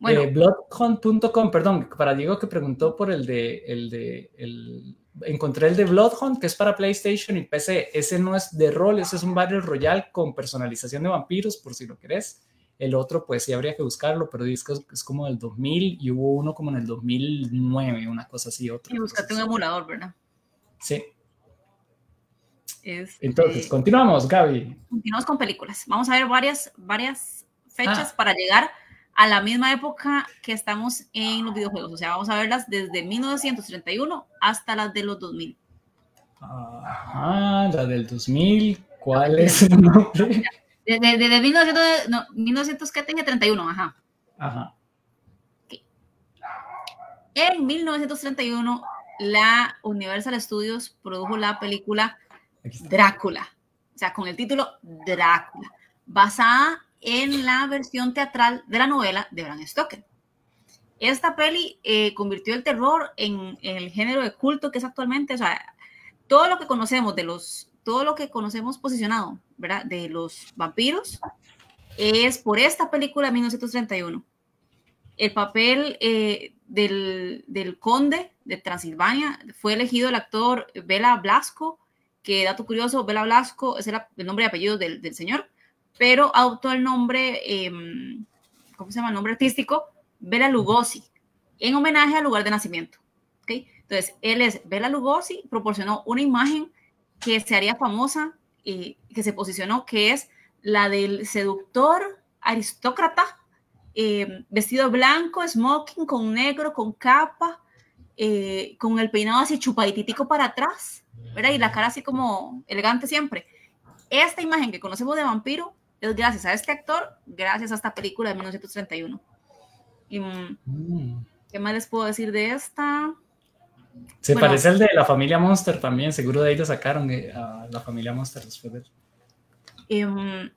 Bueno. Eh, Bloodhunt.com, perdón, para Diego que preguntó por el de, el de, el, encontré el de Bloodhunt, que es para PlayStation y PC. Ese no es de rol, ese es un Battle Royale con personalización de vampiros, por si lo querés. El otro, pues sí habría que buscarlo, pero es, es como del 2000 y hubo uno como en el 2009, una cosa así. Otra y buscate un emulador, ¿verdad? Sí. Este, Entonces, continuamos, Gaby. Continuamos con películas. Vamos a ver varias, varias fechas ah. para llegar a la misma época que estamos en los videojuegos. O sea, vamos a verlas desde 1931 hasta las de los 2000. Ajá, la del 2000. ¿Cuál es el nombre? Desde, desde 1900, no, 1931, ajá. Ajá. En 1931 la Universal Studios produjo la película Drácula, o sea, con el título Drácula, basada en la versión teatral de la novela de Bram Stoker. Esta peli eh, convirtió el terror en, el género de culto que es actualmente, o sea, todo lo que conocemos de los, todo lo que conocemos posicionado. De los vampiros, es por esta película de 1931. El papel eh, del, conde de Transilvania fue elegido el actor Bela Blasco, que dato curioso, Bela Blasco es el, nombre y apellido del, señor, pero adoptó el nombre, eh, ¿cómo se llama? El nombre artístico Bela Lugosi, en homenaje al lugar de nacimiento. Entonces, él es Bela Lugosi, proporcionó una imagen que se haría famosa y que se posicionó, que es la del seductor aristócrata, eh, vestido blanco, smoking, con negro, con capa, eh, con el peinado así chupaditico para atrás, ¿verdad? Y la cara así como elegante siempre. Esta imagen que conocemos de vampiro es gracias a este actor, gracias a esta película de 1931. Mm. ¿Qué más les puedo decir de esta? Se parece al de la familia Monster también, seguro de ahí lo sacaron eh, a la familia Monster después de em,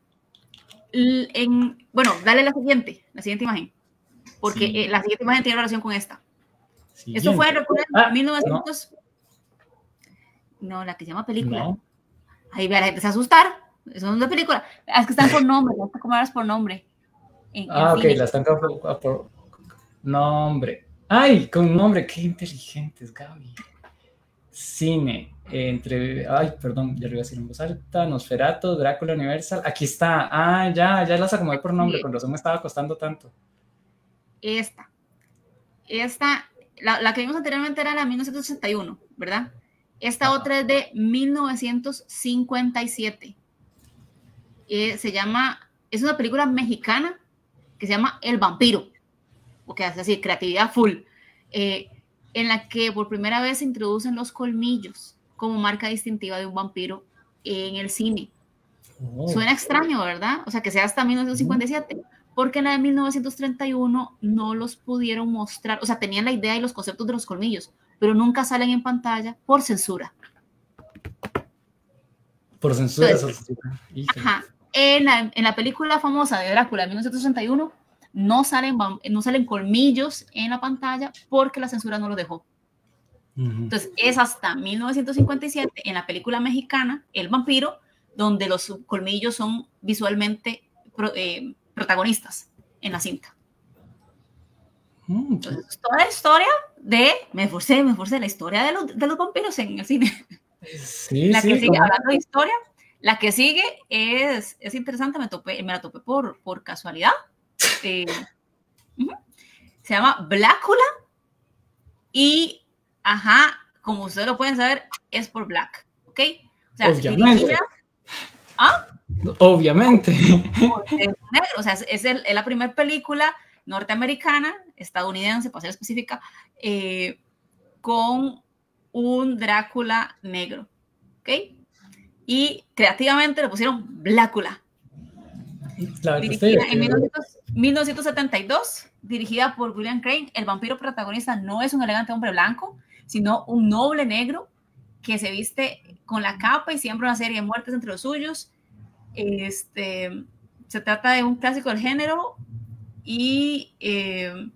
en, bueno, dale la siguiente, la siguiente imagen, porque eh, la siguiente imagen tiene relación con esta. Eso fue, en 1900... No. la que se llama película. Ahí ve, la gente se asustar. Eso no es de película. Es que están por nombre, no como por nombre. ah, ok, la están por, Nombre. ¡Ay! Con nombre. Qué inteligentes, Gaby. Cine. Entre. Ay, perdón, ya lo iba a decir en voz alta. Nosferatu, Drácula Universal. Aquí está. Ah, ya, ya las acomodé por nombre. Con razón me estaba costando tanto. Esta. Esta. La, que vimos anteriormente era la 1961, ¿verdad? Esta otra es de 1957. Eh, se llama. Es una película mexicana que se llama El vampiro que hace así, creatividad full, eh, en la que por primera vez se introducen los colmillos como marca distintiva de un vampiro en el cine. Oh. Suena extraño, ¿verdad? O sea, que sea hasta 1957, porque en la de 1931 no los pudieron mostrar, o sea, tenían la idea y los conceptos de los colmillos, pero nunca salen en pantalla por censura. Por censura. ajá. En la, en la película famosa de Drácula de 1961 no salen, no salen colmillos en la pantalla porque la censura no lo dejó. Entonces, es hasta 1957 en la película mexicana El vampiro, donde los colmillos son visualmente eh, protagonistas en la cinta. Mm, Entonces, toda la historia de, me esforcé, me esforcé, la historia de los, de los vampiros en el cine. Sí, la que sigue, hablando de historia, la que sigue es, es interesante, me, topé, me la topé por, por casualidad. Este, se llama Blácula y, ajá, como ustedes lo pueden saber, es por Black, ¿ok? O sea, Obviamente. ¿Ah? Obviamente. O sea, es, la primera película norteamericana, estadounidense, para ser específica, eh, con un Drácula negro, ¿ok? Y creativamente le pusieron Blácula. Dirigida en 1972, dirigida por William Crane, el vampiro protagonista no es un elegante hombre blanco, sino un noble negro que se viste con la capa y siempre una serie de muertes entre los suyos. Este, se trata de un clásico del género y, eh,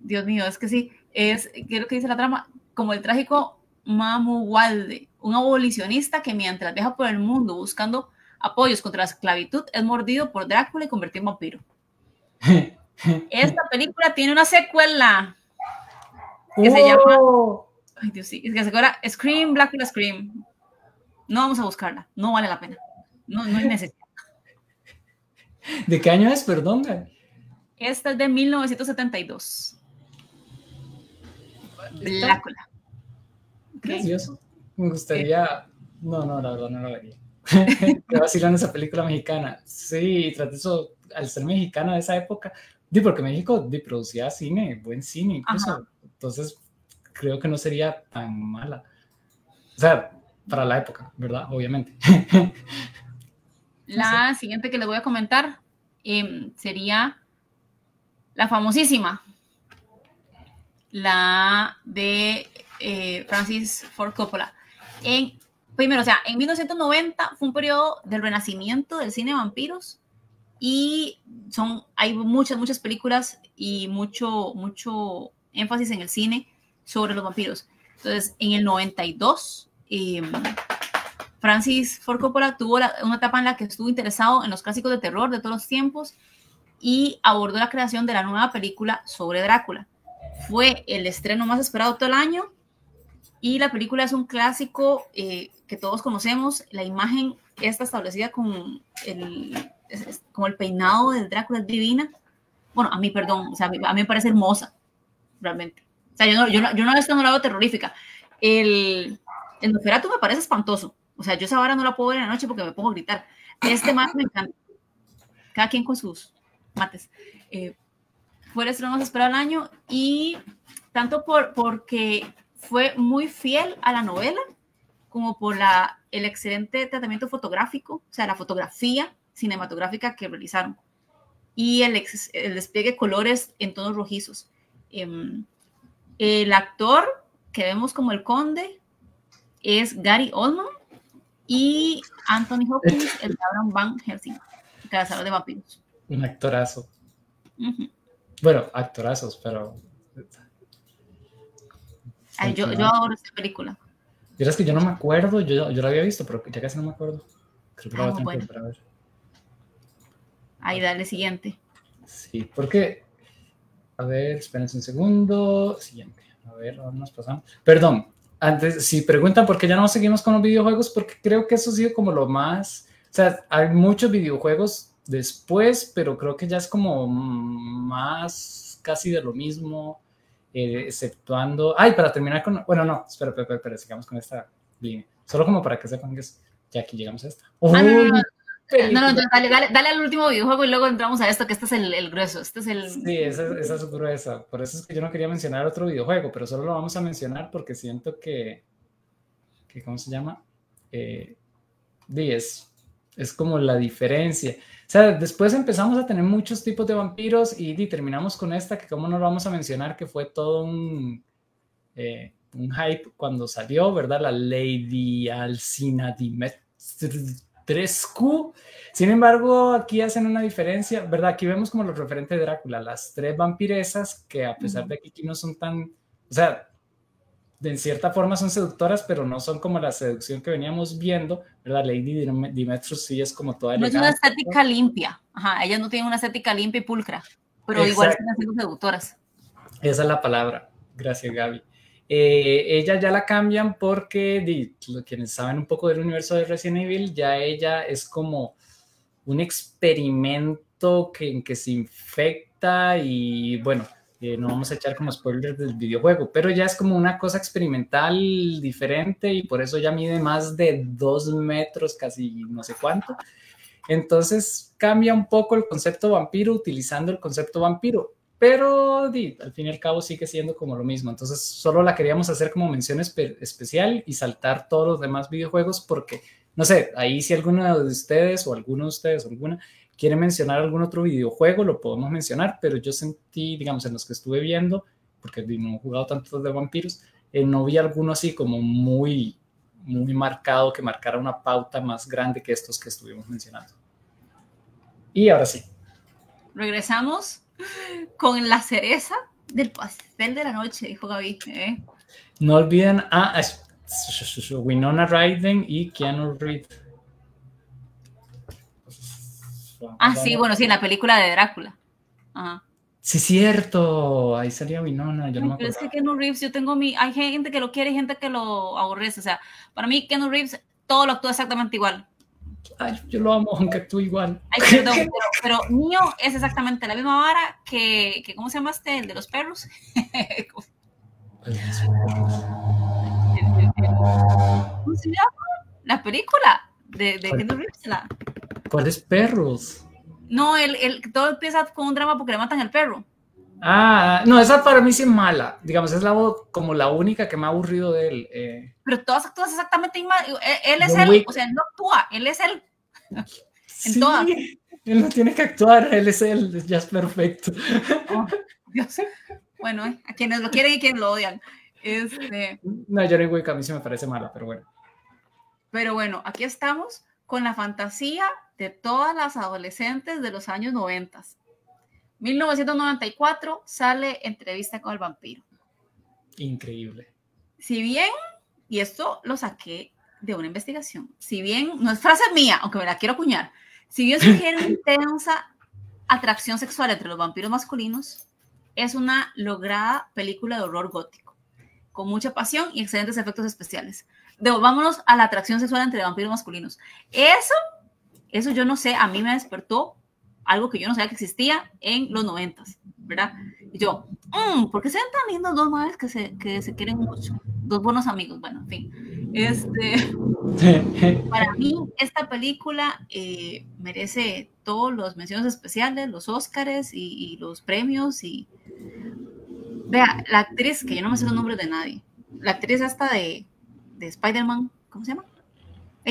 Dios mío, es que sí, es, ¿qué es lo que dice la trama? Como el trágico Mamu Walde, un abolicionista que mientras viaja por el mundo buscando apoyos contra la esclavitud, es mordido por Drácula y convertido en vampiro. Esta película tiene una secuela que se llama. Oh. Ay, Dios, sí. Es que se llama Scream, Drácula Scream. No vamos a buscarla. No vale la pena. No, no es necesario. ¿De qué año es? Perdón. Esta es de 1972. Drácula. Gracioso. Me gustaría. No, no, la verdad no lo vería. que vacilan esa película mexicana. Sí, tras eso, al ser mexicana de esa época, di porque México di, producía cine, buen cine incluso. Entonces, creo que no sería tan mala. O sea, para la época, ¿verdad? Obviamente. La siguiente que les voy a comentar em, sería la famosísima la de eh, Francis Ford Coppola. En, primero, o sea, en 1990 fue un periodo del renacimiento del cine de vampiros y son, hay muchas, muchas películas y mucho, mucho énfasis en el cine sobre los vampiros. Entonces, en el 92, em, Francis Ford Coppola tuvo una etapa en la que estuvo interesado en los clásicos de terror de todos los tiempos y abordó la creación de la nueva película sobre Drácula. Fue el estreno más esperado todo el año y la película es un clásico eh, que todos conocemos. La imagen está establecida con el, como el peinado del Drácula es divina. Bueno, a mí, perdón, o sea, a mí, me parece hermosa, realmente. O sea, yo no, yo no, yo no, no la veo terrorífica. El, el Nosferatu me parece espantoso. O sea, yo esa hora no la puedo ver en la noche porque me pongo a gritar. Este más me encanta. Cada quien con sus mates. Eh, fue el estreno más esperado del año y tanto por, porque fue muy fiel a la novela como por la, el excelente tratamiento fotográfico, o sea, la fotografía cinematográfica que realizaron y el, el despliegue de colores en tonos rojizos. Em, el actor que vemos como el conde es Gary Oldman y Anthony Hopkins, el Abraham Van Helsing, cazador de vampiros. Un actorazo. Bueno, actorazos, pero. yo, yo adoro esta película. Es que yo no me acuerdo, yo, yo la había visto, pero ya casi no me acuerdo. Creo que la voy a tener que ver. Ahí, dale, siguiente. Sí, porque. A ver, espérense un segundo. Siguiente. A ver, ahora nos pasamos. Perdón, antes, si preguntan por qué ya no seguimos con los videojuegos, porque creo que eso ha sido como lo más. O sea, hay muchos videojuegos después, pero creo que ya es como más casi de lo mismo, eh, exceptuando. Ay, para terminar con. Bueno, no, espera, espera, espera, sigamos con esta línea. Solo como para que sepan que es, ya aquí llegamos a esta. Ah, no, no, dale, dale, dale, al último videojuego y luego entramos a esto, que este es el, grueso. Este es el... Sí, esa, esa, es gruesa. Por eso es que yo no quería mencionar otro videojuego, pero solo lo vamos a mencionar porque siento que, que ¿cómo se llama? Eh, es, es como la diferencia. O sea, después empezamos a tener muchos tipos de vampiros y, terminamos con esta, que como no lo vamos a mencionar, que fue todo un, eh, un hype cuando salió, ¿verdad? La Lady Alcina 3Q. Sin embargo, aquí hacen una diferencia, ¿verdad? Aquí vemos como los referentes de Drácula, las tres vampiresas que a pesar de que aquí no son tan, o sea, de en cierta forma son seductoras, pero no son como la seducción que veníamos viendo, ¿verdad? Lady Dimetrus sí es como toda No es una estética limpia, ajá, ellas no tienen una estética limpia y pulcra, pero igual están siendo seductoras. Esa es la palabra, gracias Gaby. Eh, ella ya la cambian porque, quienes saben un poco del universo de Resident Evil, ya ella es como un experimento que, en que se infecta y bueno, eh, no vamos a echar como spoilers del videojuego, pero ya es como una cosa experimental diferente y por eso ya mide más de dos metros, casi no sé cuánto. Entonces cambia un poco el concepto vampiro utilizando el concepto vampiro pero al fin y al cabo sigue siendo como lo mismo. Entonces, solo la queríamos hacer como mención especial y saltar todos los demás videojuegos porque, no sé, ahí si alguno de ustedes o alguno de ustedes o alguna quiere mencionar algún otro videojuego, lo podemos mencionar, pero yo sentí, digamos, en los que estuve viendo, porque no he jugado tantos de vampiros, eh, no vi alguno así como muy, muy marcado que marcara una pauta más grande que estos que estuvimos mencionando. Y ahora sí. Regresamos con la cereza del pastel de la noche, dijo Gaby. ¿eh? No olviden a, Winona Ryder y Keanu Reeves. Ah, sí, bueno, sí, en la película de Drácula. Ajá. Sí, cierto. Ahí salía Winona. Yo no pero es que Keanu Reeves, yo tengo mi. Hay gente que lo quiere y gente que lo aborrece. O sea, para mí, Keanu Reeves, todo lo actúa exactamente igual. Ay, yo lo amo, aunque tú igual. Ay, perdón, pero, mío es exactamente la misma vara que, que ¿cómo se llama este? El de los perros. ¿Cómo se llama? La película de, de Kendall Reeves. La... ¿Cuáles perros? No, el, el, todo empieza con un drama porque le matan al perro. Ah, no, esa para mí sí es mala. Digamos, es la como la única que me ha aburrido de él. Eh. Pero todas actúas exactamente igual. Él, es él, o sea, él no actúa, él es él. en todas. Él no tiene que actuar, él es él, ya es perfecto. Oh, Bueno, eh, a quienes lo quieren y quienes lo odian. Este, no, John Wick a mí sí me parece mala, pero bueno. Pero bueno, aquí estamos con la fantasía de todas las adolescentes de los años 90. 1994 sale Entrevista con el vampiro. Increíble. Si bien, y esto lo saqué de una investigación, si bien, no es frase mía, aunque me la quiero acuñar, si bien sugiere una intensa atracción sexual entre los vampiros masculinos, es una lograda película de horror gótico, con mucha pasión y excelentes efectos especiales. Devolvámonos a la atracción sexual entre vampiros masculinos. Eso, eso yo no sé, a mí me despertó algo que yo no sabía que existía en los noventas, ¿verdad? Y yo, mmm, ¿por qué se ven tan lindos dos madres que se, que se quieren mucho? Dos buenos amigos, bueno, en fin. Este, para mí, esta película eh, merece todos los menciones especiales, los Óscares y, y, los premios. Y vea, la actriz, que yo no me sé los nombres de nadie, la actriz hasta de, de Spider-Man, ¿cómo se llama?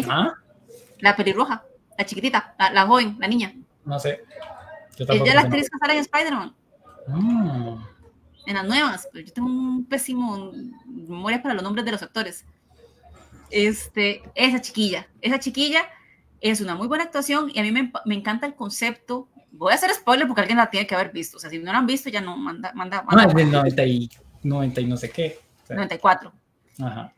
¿Ah? La pelirroja, la chiquitita, la, la joven, la niña. No sé. Ella es la actriz que sale en Spider-Man. Mm. En las nuevas, pero yo tengo un pésimo memoria para los nombres de los actores. Este, esa chiquilla, esa chiquilla es una muy buena actuación y a mí me, me, encanta el concepto. Voy a hacer spoiler porque alguien la tiene que haber visto. O sea, si no la han visto, ya no manda. manda, manda no, es del 90 y, 90 y no sé qué. O sea. 94. Ajá.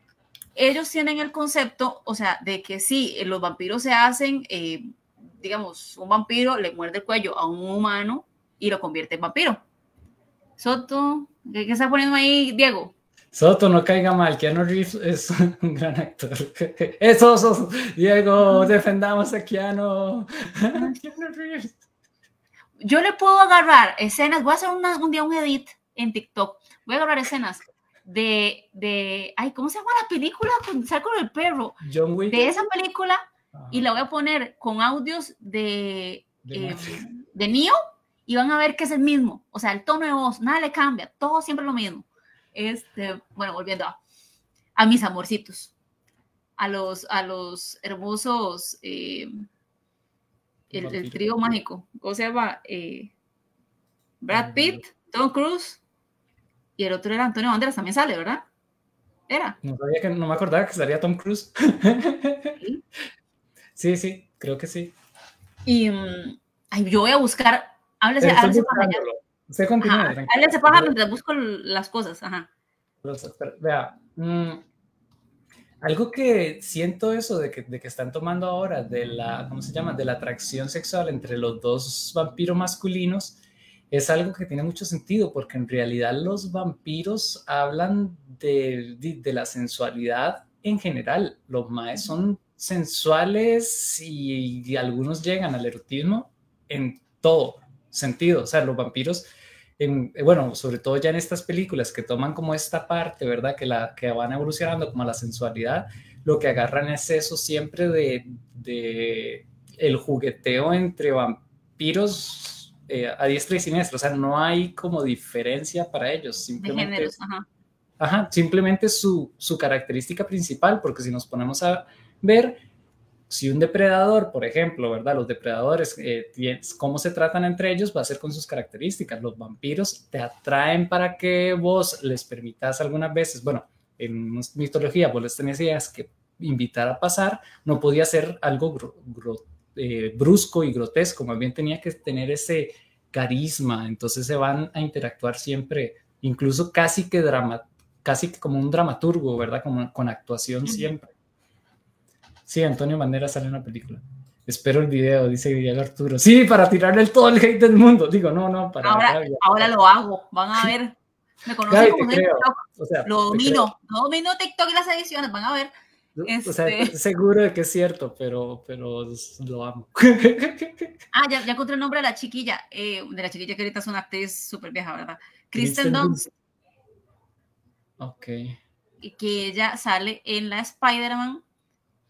Ellos tienen el concepto, o sea, de que sí, los vampiros se hacen eh, digamos, un vampiro le muerde el cuello a un humano y lo convierte en vampiro. Soto, ¿qué, está poniendo ahí, Diego? Soto, no caiga mal, Keanu Reeves es un gran actor. Eso, eso, Diego, defendamos a Keanu. Keanu Reeves. Yo le puedo agarrar escenas, voy a hacer un día un edit en TikTok, voy a agarrar escenas de, de, ay, ¿cómo se llama la película con, con el perro? John Wick. De esa película y la voy a poner con audios de, de, eh, de Neo y van a ver que es el mismo. O sea, el tono de voz, nada le cambia, todo siempre lo mismo. Este, bueno, volviendo a, a mis amorcitos, a los, a los hermosos, eh, el, el, trío mágico, ¿cómo se llama? Eh, Brad Pitt, Tom Cruise y el otro era Antonio Banderas, también sale, ¿verdad? Era. No, sabía que, no me acordaba que sería Tom Cruise. ¿Sí? Sí, sí, creo que sí. Y um, ay, yo voy a buscar, háblese, háblese para allá. Usted continúa. Háblese para mientras busco las cosas, ajá. Vea, mmm, algo que siento eso de que, de que están tomando ahora de la, ¿cómo se llama? De la atracción sexual entre los dos vampiros masculinos es algo que tiene mucho sentido porque en realidad los vampiros hablan de, de, de la sensualidad en general. Los maes son sensuales y, algunos llegan al erotismo en todo sentido. O sea, los vampiros, en, bueno, sobre todo ya en estas películas que toman como esta parte, ¿verdad? Que, la, que van evolucionando como la sensualidad, lo que agarran es eso siempre de, de el jugueteo entre vampiros eh, a diestra y siniestra. O sea, no hay como diferencia para ellos. Simplemente, de géneros, ajá. Ajá, simplemente su, su característica principal, porque si nos ponemos a ver si un depredador, por ejemplo, ¿verdad? Los depredadores, eh, cómo se tratan entre ellos va a ser con sus características. Los vampiros te atraen para que vos les permitas algunas veces, bueno, en mitología vos les tenías ideas que invitar a pasar, no podía ser algo eh, brusco y grotesco, más bien tenía que tener ese carisma, entonces se van a interactuar siempre, incluso casi que drama, casi como un dramaturgo, ¿verdad? Como, con actuación siempre. Sí, Antonio Banderas sale en una película. Espero el video, dice Diego Arturo. Sí, para tirarle todo el hate del mundo. Digo, no, no, para. Ahora, ahora lo hago. Van a ver. Me conocen como TikTok. O sea, lo domino. No domino TikTok y las ediciones. Van a ver. Este... O sea, seguro de que es cierto, pero, pero lo amo. ah, ya, ya encontré el nombre de la chiquilla. Eh, de la chiquilla que ahorita es una actriz súper vieja, ¿verdad? Kristen Dunst. Ok. Que ella sale en la Spider-Man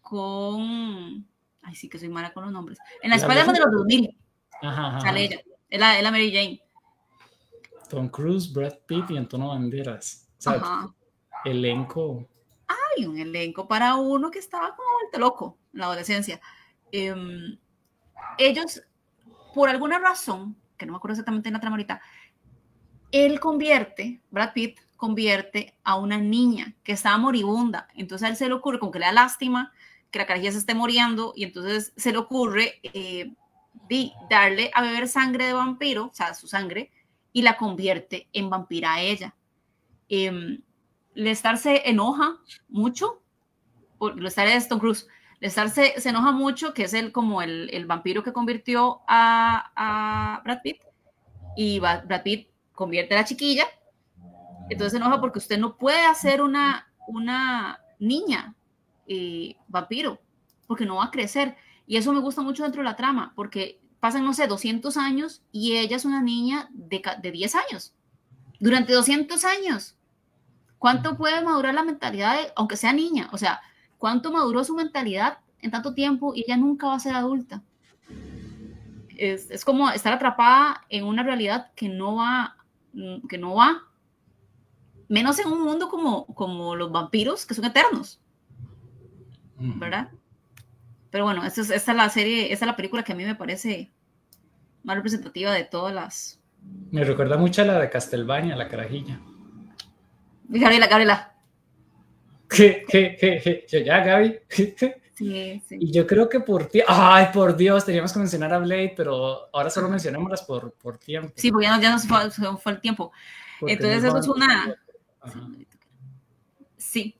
con. Ay, sí que soy mala con los nombres. En la, Spider-Man de los 2000. Ajá, Sale ella. Es la, la, Mary Jane. Tom Cruise, Brad Pitt y Antonio Banderas. O sea, elenco. Ay, un elenco para uno que estaba como vuelto loco en la adolescencia. Eh, ellos, por alguna razón, que no me acuerdo exactamente en la trama ahorita, él convierte, Brad Pitt convierte a una niña que estaba moribunda. Entonces a él se le ocurre, como que le da lástima que la carajilla se esté muriendo, y entonces se le ocurre eh, darle a beber sangre de vampiro, o sea, su sangre, y la convierte en vampira a ella. Eh, Lestar se enoja mucho, Lestar es Tom Cruise, Lestar se, se, enoja mucho, que es el, como el, el vampiro que convirtió a, a, Brad Pitt, y Brad Pitt convierte a la chiquilla, entonces se enoja porque usted no puede hacer una, una niña eh, vampiro, porque no va a crecer. Y eso me gusta mucho dentro de la trama, porque pasan, no sé, 200 años y ella es una niña de, de 10 años. Durante 200 años. ¿Cuánto puede madurar la mentalidad, aunque sea niña? O sea, ¿cuánto maduró su mentalidad en tanto tiempo y ella nunca va a ser adulta? Es, es como estar atrapada en una realidad que no va, que no va, menos en un mundo como, como los vampiros, que son eternos. ¿Verdad? Pero bueno, esta es, esta es la serie, esta es la película que a mí me parece más representativa de todas las. Me recuerda mucho a la de Castelvania, la carajilla. Gabriela, Gabriela. ¿Qué, qué, qué, Yo ya, Gaby. Sí, sí. Y yo creo que por ti, ay, por Dios, teníamos que mencionar a Blade, pero ahora solo mencionémoslas por, por tiempo. Sí, porque ya no, ya no fue, fue, el tiempo. Entonces, eso es una. Sí.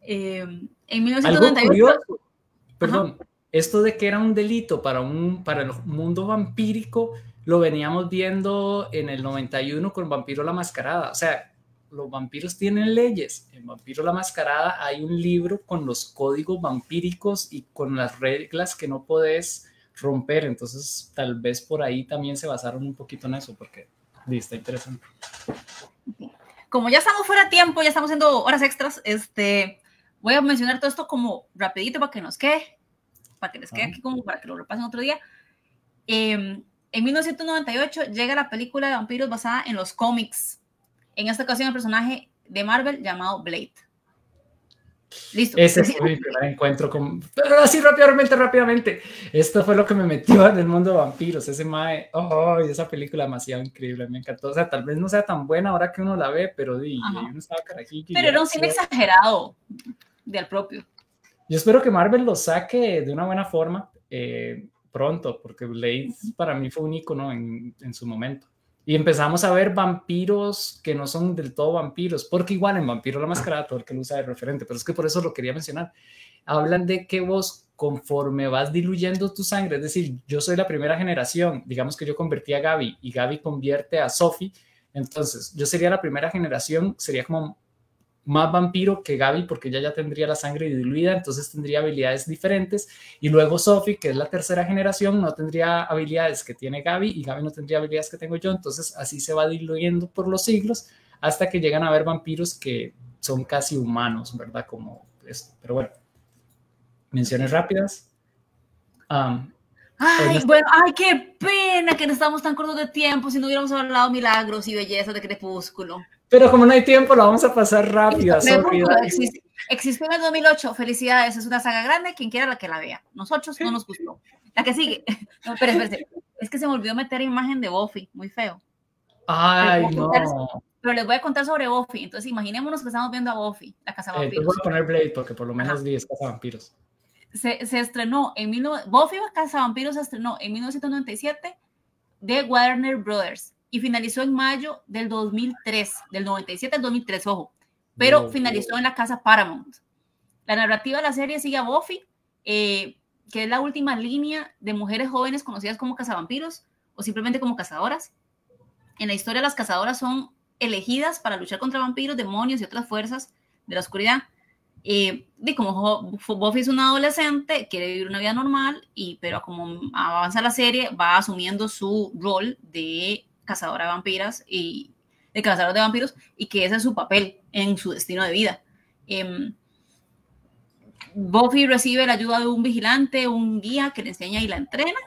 Eh, en 1998. perdón, esto de que era un delito para, un, para el mundo vampírico, lo veníamos viendo en el 91 con Vampiro la Mascarada. O sea, los vampiros tienen leyes. En Vampiro la Mascarada hay un libro con los códigos vampíricos y con las reglas que no podés romper. Entonces, tal vez por ahí también se basaron un poquito en eso, porque está interesante. Como ya estamos fuera de tiempo, ya estamos haciendo horas extras, este, voy a mencionar todo esto como rapidito para que nos quede, para que les quede aquí como para que lo repasen otro día. Em, en 1998 llega la película de vampiros basada en los cómics. En esta ocasión el personaje de Marvel llamado Blade. Listo. Ese fue mi primer encuentro con. Pero así rápidamente, rápidamente. Esto fue lo que me metió en el mundo de vampiros. Ese mae. Oh, esa película demasiado increíble. Me encantó. O sea, tal vez no sea tan buena ahora que uno la ve, pero di, uno estaba carajillo. Pero era un cine exagerado del propio. Yo espero que Marvel lo saque de una buena forma eh, pronto, porque Blade para mí fue un icono en, en su momento. Y empezamos a ver vampiros que no son del todo vampiros, porque igual en Vampiro la Mascarada, todo el que lo usa de referente, pero es que por eso lo quería mencionar. Hablan de que vos, conforme vas diluyendo tu sangre, es decir, yo soy la primera generación, digamos que yo convertí a Gaby y Gaby convierte a Sophie, entonces yo sería la primera generación, sería como más vampiro que Gaby porque ella ya tendría la sangre diluida, entonces tendría habilidades diferentes. Y luego Sophie, que es la tercera generación, no tendría habilidades que tiene Gaby y Gaby no tendría habilidades que tengo yo. Entonces así se va diluyendo por los siglos hasta que llegan a haber vampiros que son casi humanos, ¿verdad? Como esto. Pero bueno, menciones rápidas. Ay, bueno, ay, qué pena que no estamos tan cortos de tiempo si no hubiéramos hablado milagros y bellezas de Crepúsculo. Pero como no hay tiempo, lo vamos a pasar rápido. Existe, existió en el 2008. Felicidades, es una saga grande. Quien quiera la que la vea. Nosotros no nos gustó. La que sigue. No, pero Es que se me olvidó meter imagen de Buffy. Muy feo. Ay, no. pero les voy a contar sobre Buffy. Entonces, imaginémonos que estamos viendo a Buffy, la Casa Vampiros. Eh, voy a poner Blade porque por lo menos 10 Casa Vampiros. Se, se, estrenó en... Mil, Buffy Casa Vampiros se estrenó en 1997 de Warner Brothers y finalizó en mayo del 2003, del 97 al 2003, ojo, pero finalizó en la casa Paramount. La narrativa de la serie sigue a Buffy, eh, que es la última línea de mujeres jóvenes conocidas como cazavampiros o simplemente como cazadoras. En la historia, las cazadoras son elegidas para luchar contra vampiros, demonios y otras fuerzas de la oscuridad. Eh, y como Buffy es una adolescente, quiere vivir una vida normal, y, pero como avanza la serie, va asumiendo su rol de cazadora de vampiras y de cazadores de vampiros y que ese es su papel en su destino de vida. Eh, Buffy recibe la ayuda de un vigilante, un guía que le enseña y la entrena.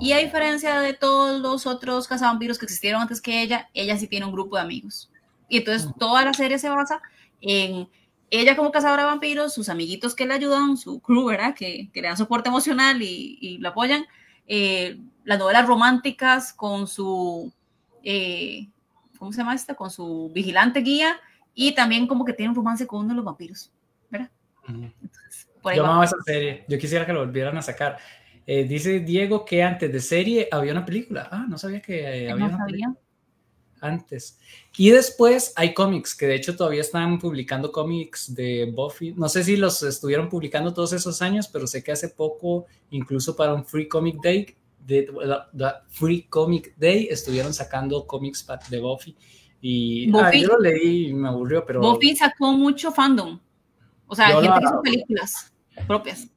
Y a diferencia de todos los otros cazavampiros que existieron antes que ella, ella sí tiene un grupo de amigos. Y entonces toda la serie se basa en ella como cazadora de vampiros, sus amiguitos que le ayudan, su crew, ¿verdad? Que, que le dan soporte emocional y, y la apoyan. Eh, las novelas románticas con su eh, ¿cómo se llama este? Con su vigilante guía y también como que tiene un romance con uno de los vampiros, ¿verdad? Entonces, por ahí Yo amaba esa serie, yo quisiera que lo volvieran a sacar. Eh, dice Diego que antes de serie había una película. Ah, no sabía que había una película antes. Y después hay cómics, que de hecho todavía están publicando cómics de Buffy. No sé si los estuvieron publicando todos esos años, pero sé que hace poco, incluso para un Free Comic Day, de, Free Comic Day, estuvieron sacando cómics de Buffy. Y ah, yo lo leí y me aburrió, pero... Buffy sacó mucho fandom. O sea, gente que hizo películas propias.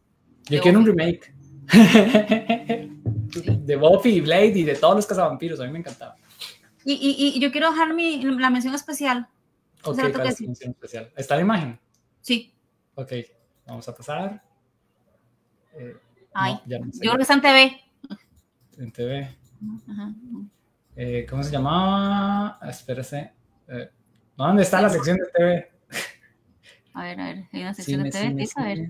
Yo quiero un remake. de Buffy y Blade y de todos los cazavampiros, a mí me encantaba. Y, y, yo quiero dejar mi, la mención especial. Ok, ¿cuál es mención especial? ¿Está la imagen? Sí. Ok, vamos a pasar. Eh, Ay, yo creo que está en TV. En TV. Eh, ¿Cómo se llamaba? Espérese. Eh, ¿Dónde está la sección de TV? A ver, a ver, hay una sección de TV. Cine, a ver.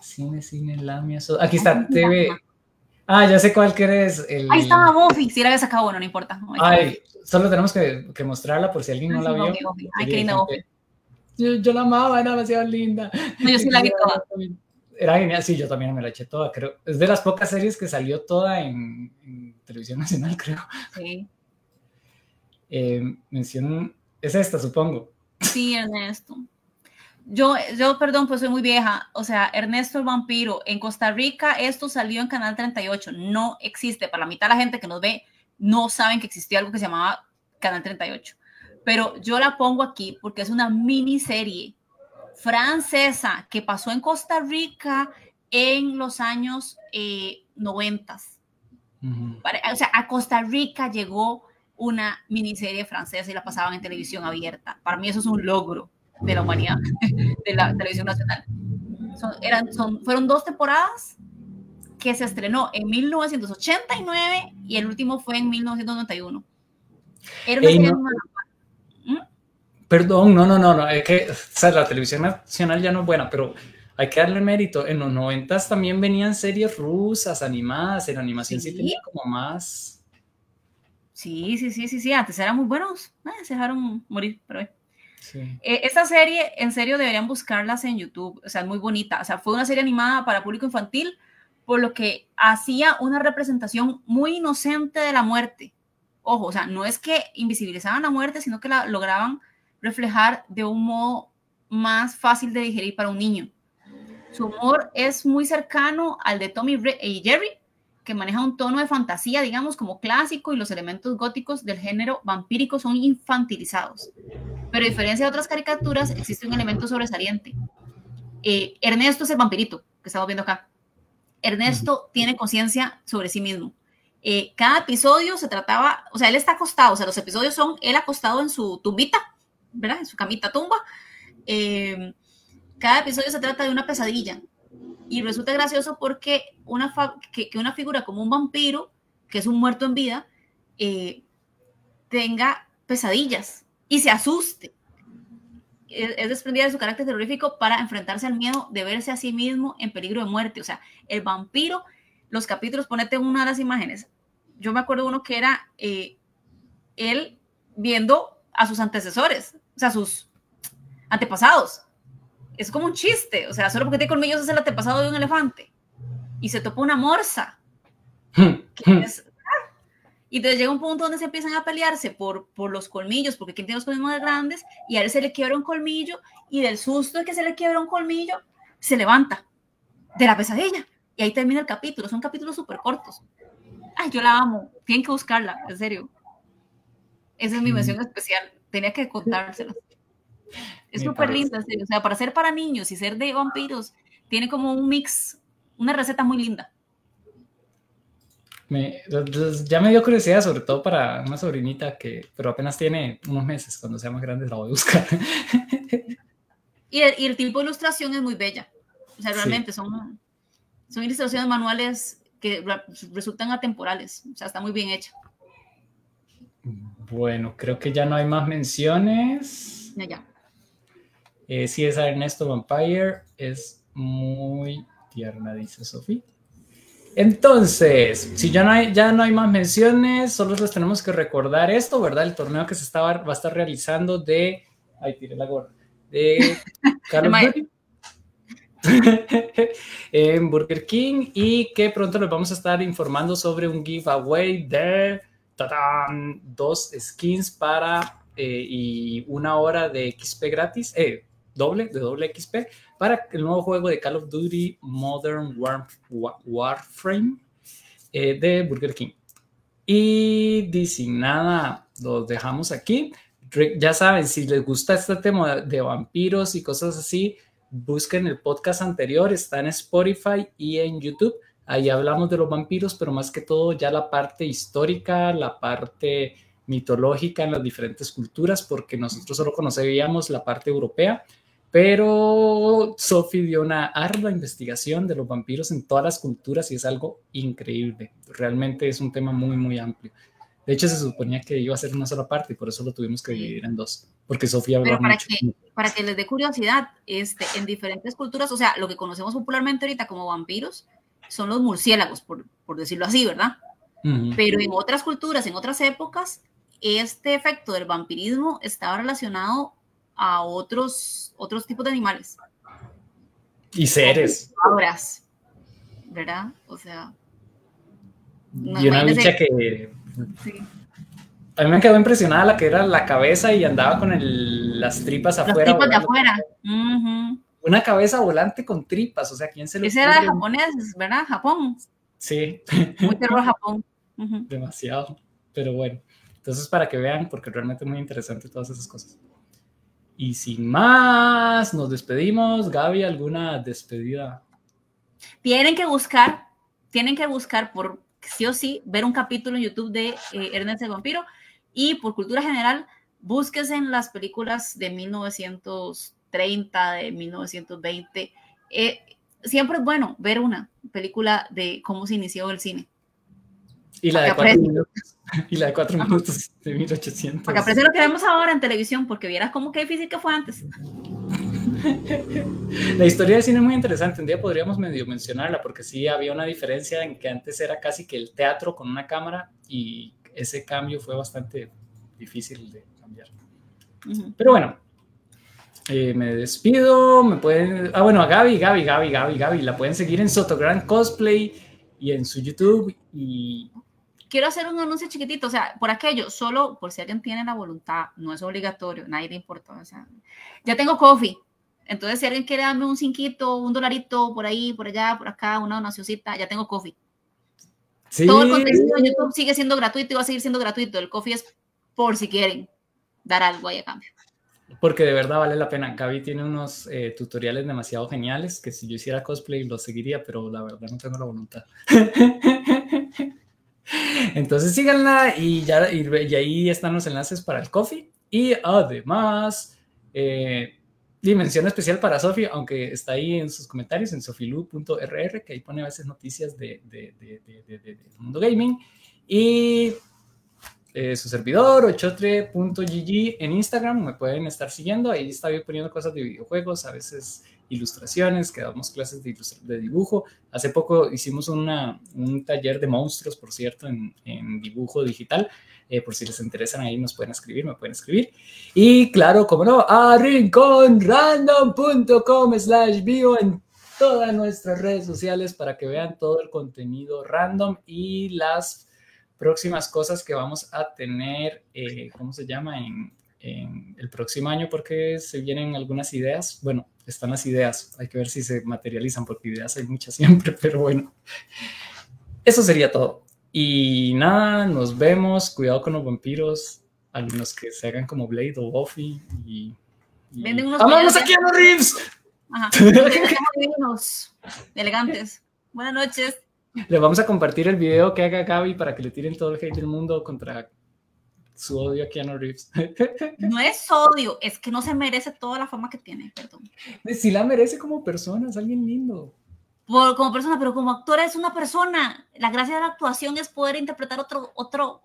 Cine, cine, lamia. Aquí está, TV. Ah, ya sé cuál que El... Ahí estaba Buffy. Si la había sacado, bueno, no importa. Ay, solo tenemos que, que, mostrarla por si alguien no la vio. Ay, qué linda Buffy. Yo, yo, la amaba, era demasiado linda. No, yo sí la vi toda. Era genial, sí, yo también me la eché toda, creo. Es de las pocas series que salió toda en, en televisión nacional, creo. Sí. Eh, mención, es esta, supongo. Sí, Ernesto. Yo, yo, perdón, pues soy muy vieja. O sea, Ernesto el vampiro. En Costa Rica esto salió en Canal 38. No existe. Para la mitad de la gente que nos ve, no saben que existía algo que se llamaba Canal 38. Pero yo la pongo aquí porque es una miniserie francesa que pasó en Costa Rica en los años eh, 90. O sea, a Costa Rica llegó una miniserie francesa y la pasaban en televisión abierta. Para mí eso es un logro de la humanidad de la televisión nacional. Son, eran, son, fueron dos temporadas que se estrenó en 1989 y el último fue en 1991. Era una ¿Mm? Perdón, no, no, no, no, es que o sea, la televisión nacional ya no es buena, pero hay que darle mérito. En los 90 también venían series rusas animadas, en animación sí, tenía como más. Sí, sí, sí, sí, sí, antes eran muy buenos, eh, se dejaron morir, pero eh, esta serie, en serio, deberían buscarlas en YouTube. O sea, es muy bonita. O sea, fue una serie animada para público infantil, por lo que hacía una representación muy inocente de la muerte. Ojo, o sea, no es que invisibilizaban la muerte, sino que la lograban reflejar de un modo más fácil de digerir para un niño. Su humor es muy cercano al de Tommy y Jerry, que maneja un tono de fantasía, digamos, como clásico, y los elementos góticos del género vampírico son infantilizados. Pero a diferencia de otras caricaturas, existe un elemento sobresaliente. Eh, Ernesto es el vampirito que estamos viendo acá. Ernesto tiene conciencia sobre sí mismo. Eh, cada episodio se trataba, o sea, él está acostado, o sea, los episodios son él acostado en su tumbita, ¿verdad? En su camita tumba. Eh, cada episodio se trata de una pesadilla. Y resulta gracioso porque una, que, una figura como un vampiro, que es un muerto en vida, tenga pesadillas y se asuste. Es, desprendida de su carácter terrorífico para enfrentarse al miedo de verse a sí mismo en peligro de muerte. O sea, el vampiro, los capítulos, ponete una de las imágenes. Yo me acuerdo uno que era eh, él viendo a sus antecesores, o sea, sus antepasados. Es como un chiste, o sea, solo porque tiene colmillos es el antepasado de un elefante. Y se topa una morsa. que es y entonces llega un punto donde se empiezan a pelearse por, por los colmillos, porque quien tiene los colmillos más grandes, y a él se le quiebra un colmillo, y del susto de que se le quiebra un colmillo, se levanta de la pesadilla. Y ahí termina el capítulo. Son capítulos súper cortos. Ay, yo la amo. Tienen que buscarla, en serio. Esa es mi mención mm. especial. Tenía que contársela. Es súper linda. O sea, para ser para niños y ser de vampiros, tiene como un mix, una receta muy linda. Me, ya me dio curiosidad, sobre todo para una sobrinita que, pero apenas tiene unos meses, cuando sea más grande la voy a buscar. y, el, y el tipo de ilustración es muy bella. O sea, realmente son, son ilustraciones manuales que resultan atemporales. O sea, está muy bien hecha. Bueno, creo que ya no hay más menciones. Ya, ya. Eh, sí, es Ernesto Vampire. Es muy tierna, dice Sofía. Entonces, si ya no, hay, ya no hay más menciones, solo les tenemos que recordar esto, ¿verdad? El torneo que se estaba, va a estar realizando de... Ay, tiré la gorra. De Carlos en Burger King y que pronto les vamos a estar informando sobre un giveaway de dos skins para eh, y una hora de XP gratis, eh, doble, de doble XP para el nuevo juego de Call of Duty Modern Warframe eh, de Burger King. Y sin nada, lo dejamos aquí. Ya saben, si les gusta este tema de vampiros y cosas así, busquen el podcast anterior, está en Spotify y en YouTube. Ahí hablamos de los vampiros, pero más que todo ya la parte histórica, la parte mitológica en las diferentes culturas, porque nosotros solo conocíamos la parte europea, pero Sophie dio una ardua investigación de los vampiros en todas las culturas y es algo increíble. Realmente es un tema muy, muy amplio. De hecho, se suponía que iba a ser una sola parte y por eso lo tuvimos que dividir en dos, porque Sofía habló para mucho. Que, para que les dé curiosidad, este, en diferentes culturas, o sea, lo que conocemos popularmente ahorita como vampiros son los murciélagos, por, por decirlo así, ¿verdad? Pero en otras culturas, en otras épocas, este efecto del vampirismo estaba relacionado a otros, otros tipos de animales. Y seres. ¿verdad? O sea... y una bicha que a mí me quedó impresionada la que era la cabeza y andaba con las tripas afuera. Las tripas de afuera. Una cabeza volante con tripas, o sea, ¿quién se lo Ese era de japonés, ¿verdad? Japón. Sí. Muy terror Japón. Demasiado, pero bueno. Entonces, para que vean, porque realmente es muy interesante todas esas cosas. Y sin más, nos despedimos. Gaby, ¿alguna despedida? Tienen que buscar, tienen que buscar por sí o sí ver un capítulo en YouTube de eh, Ernest el Vampiro y por cultura general, búsquese en las películas de 1930, de 1920. Eh, siempre es bueno ver una película de cómo se inició el cine. Y la de cuatro minutos. Y la de cuatro minutos de 1800. Para que aprecie lo que vemos ahora en televisión, porque vieras cómo qué difícil que fue antes. La historia del cine es muy interesante. Un día podríamos medio mencionarla, porque sí había una diferencia en que antes era casi que el teatro con una cámara y ese cambio fue bastante difícil de cambiar. Pero bueno, eh, me despido. Me pueden. Ah, bueno, a Gaby, Gaby, Gaby, Gaby, Gaby. La pueden seguir en Sotogrand Cosplay y en su YouTube. Y quiero hacer un anuncio chiquitito, o sea, por aquello, solo por si alguien tiene la voluntad, no es obligatorio, nadie le importa, o sea, ya tengo coffee, entonces si alguien quiere darme un cinquito, un dolarito, por ahí, por allá, por acá, una donacióncita, ya tengo coffee. Sí. Todo el contenido de YouTube sigue siendo gratuito y va a seguir siendo gratuito, el coffee es por si quieren dar algo ahí a cambio. Porque de verdad vale la pena. Gaby tiene unos eh, tutoriales demasiado geniales que si yo hiciera cosplay los seguiría, pero la verdad no tengo la voluntad. Entonces síganla y, ya, y, ahí están los enlaces para el coffee. Y además, eh, dimensión especial para Sofi, aunque está ahí en sus comentarios en sofilu.rr, que ahí pone a veces noticias de, de, de, mundo gaming. Y eh, su servidor, ochotre.gg en Instagram, me pueden estar siguiendo. Ahí está poniendo cosas de videojuegos, a veces ilustraciones, que damos clases de, dibujo. Hace poco hicimos una, un taller de monstruos, por cierto, en, dibujo digital. Eh, por si les interesan ahí nos pueden escribir, me pueden escribir. Y claro, como no, a rinconrandom.com slash vivo en todas nuestras redes sociales para que vean todo el contenido random y las próximas cosas que vamos a tener, eh, ¿cómo se llama? En, en el próximo año porque se vienen algunas ideas. Bueno, están las ideas, hay que ver si se materializan porque ideas hay muchas siempre, pero bueno, eso sería todo. Y nada, nos vemos, cuidado con los vampiros, algunos que se hagan como Blade o Buffy y... Venden unos ¡Vamos aquí a los Reeves! Ajá, elegantes. Buenas noches. Le vamos a compartir el video que haga Gaby para que le tiren todo el hate del mundo contra su odio a Keanu Reeves. No es odio, es que no se merece toda la fama que tiene, perdón. Sí la merece como persona, es alguien lindo. Por, como persona, pero como actor es una persona. La gracia de la actuación es poder interpretar otro, otro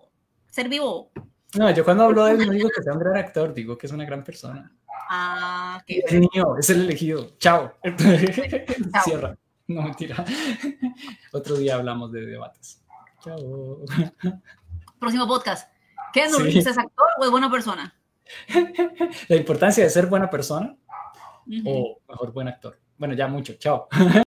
ser vivo. No, yo cuando hablo de él no digo que sea un gran actor, digo que es una gran persona. Ah, qué Es el niño, es el elegido. Chao. Cierra. No, mentira. Otro día hablamos de debates. Chao. Próximo podcast. ¿Qué es sí. ¿Es actor o es buena persona? La importancia de ser buena persona o mejor buen actor. Bueno, ya mucho. Chao.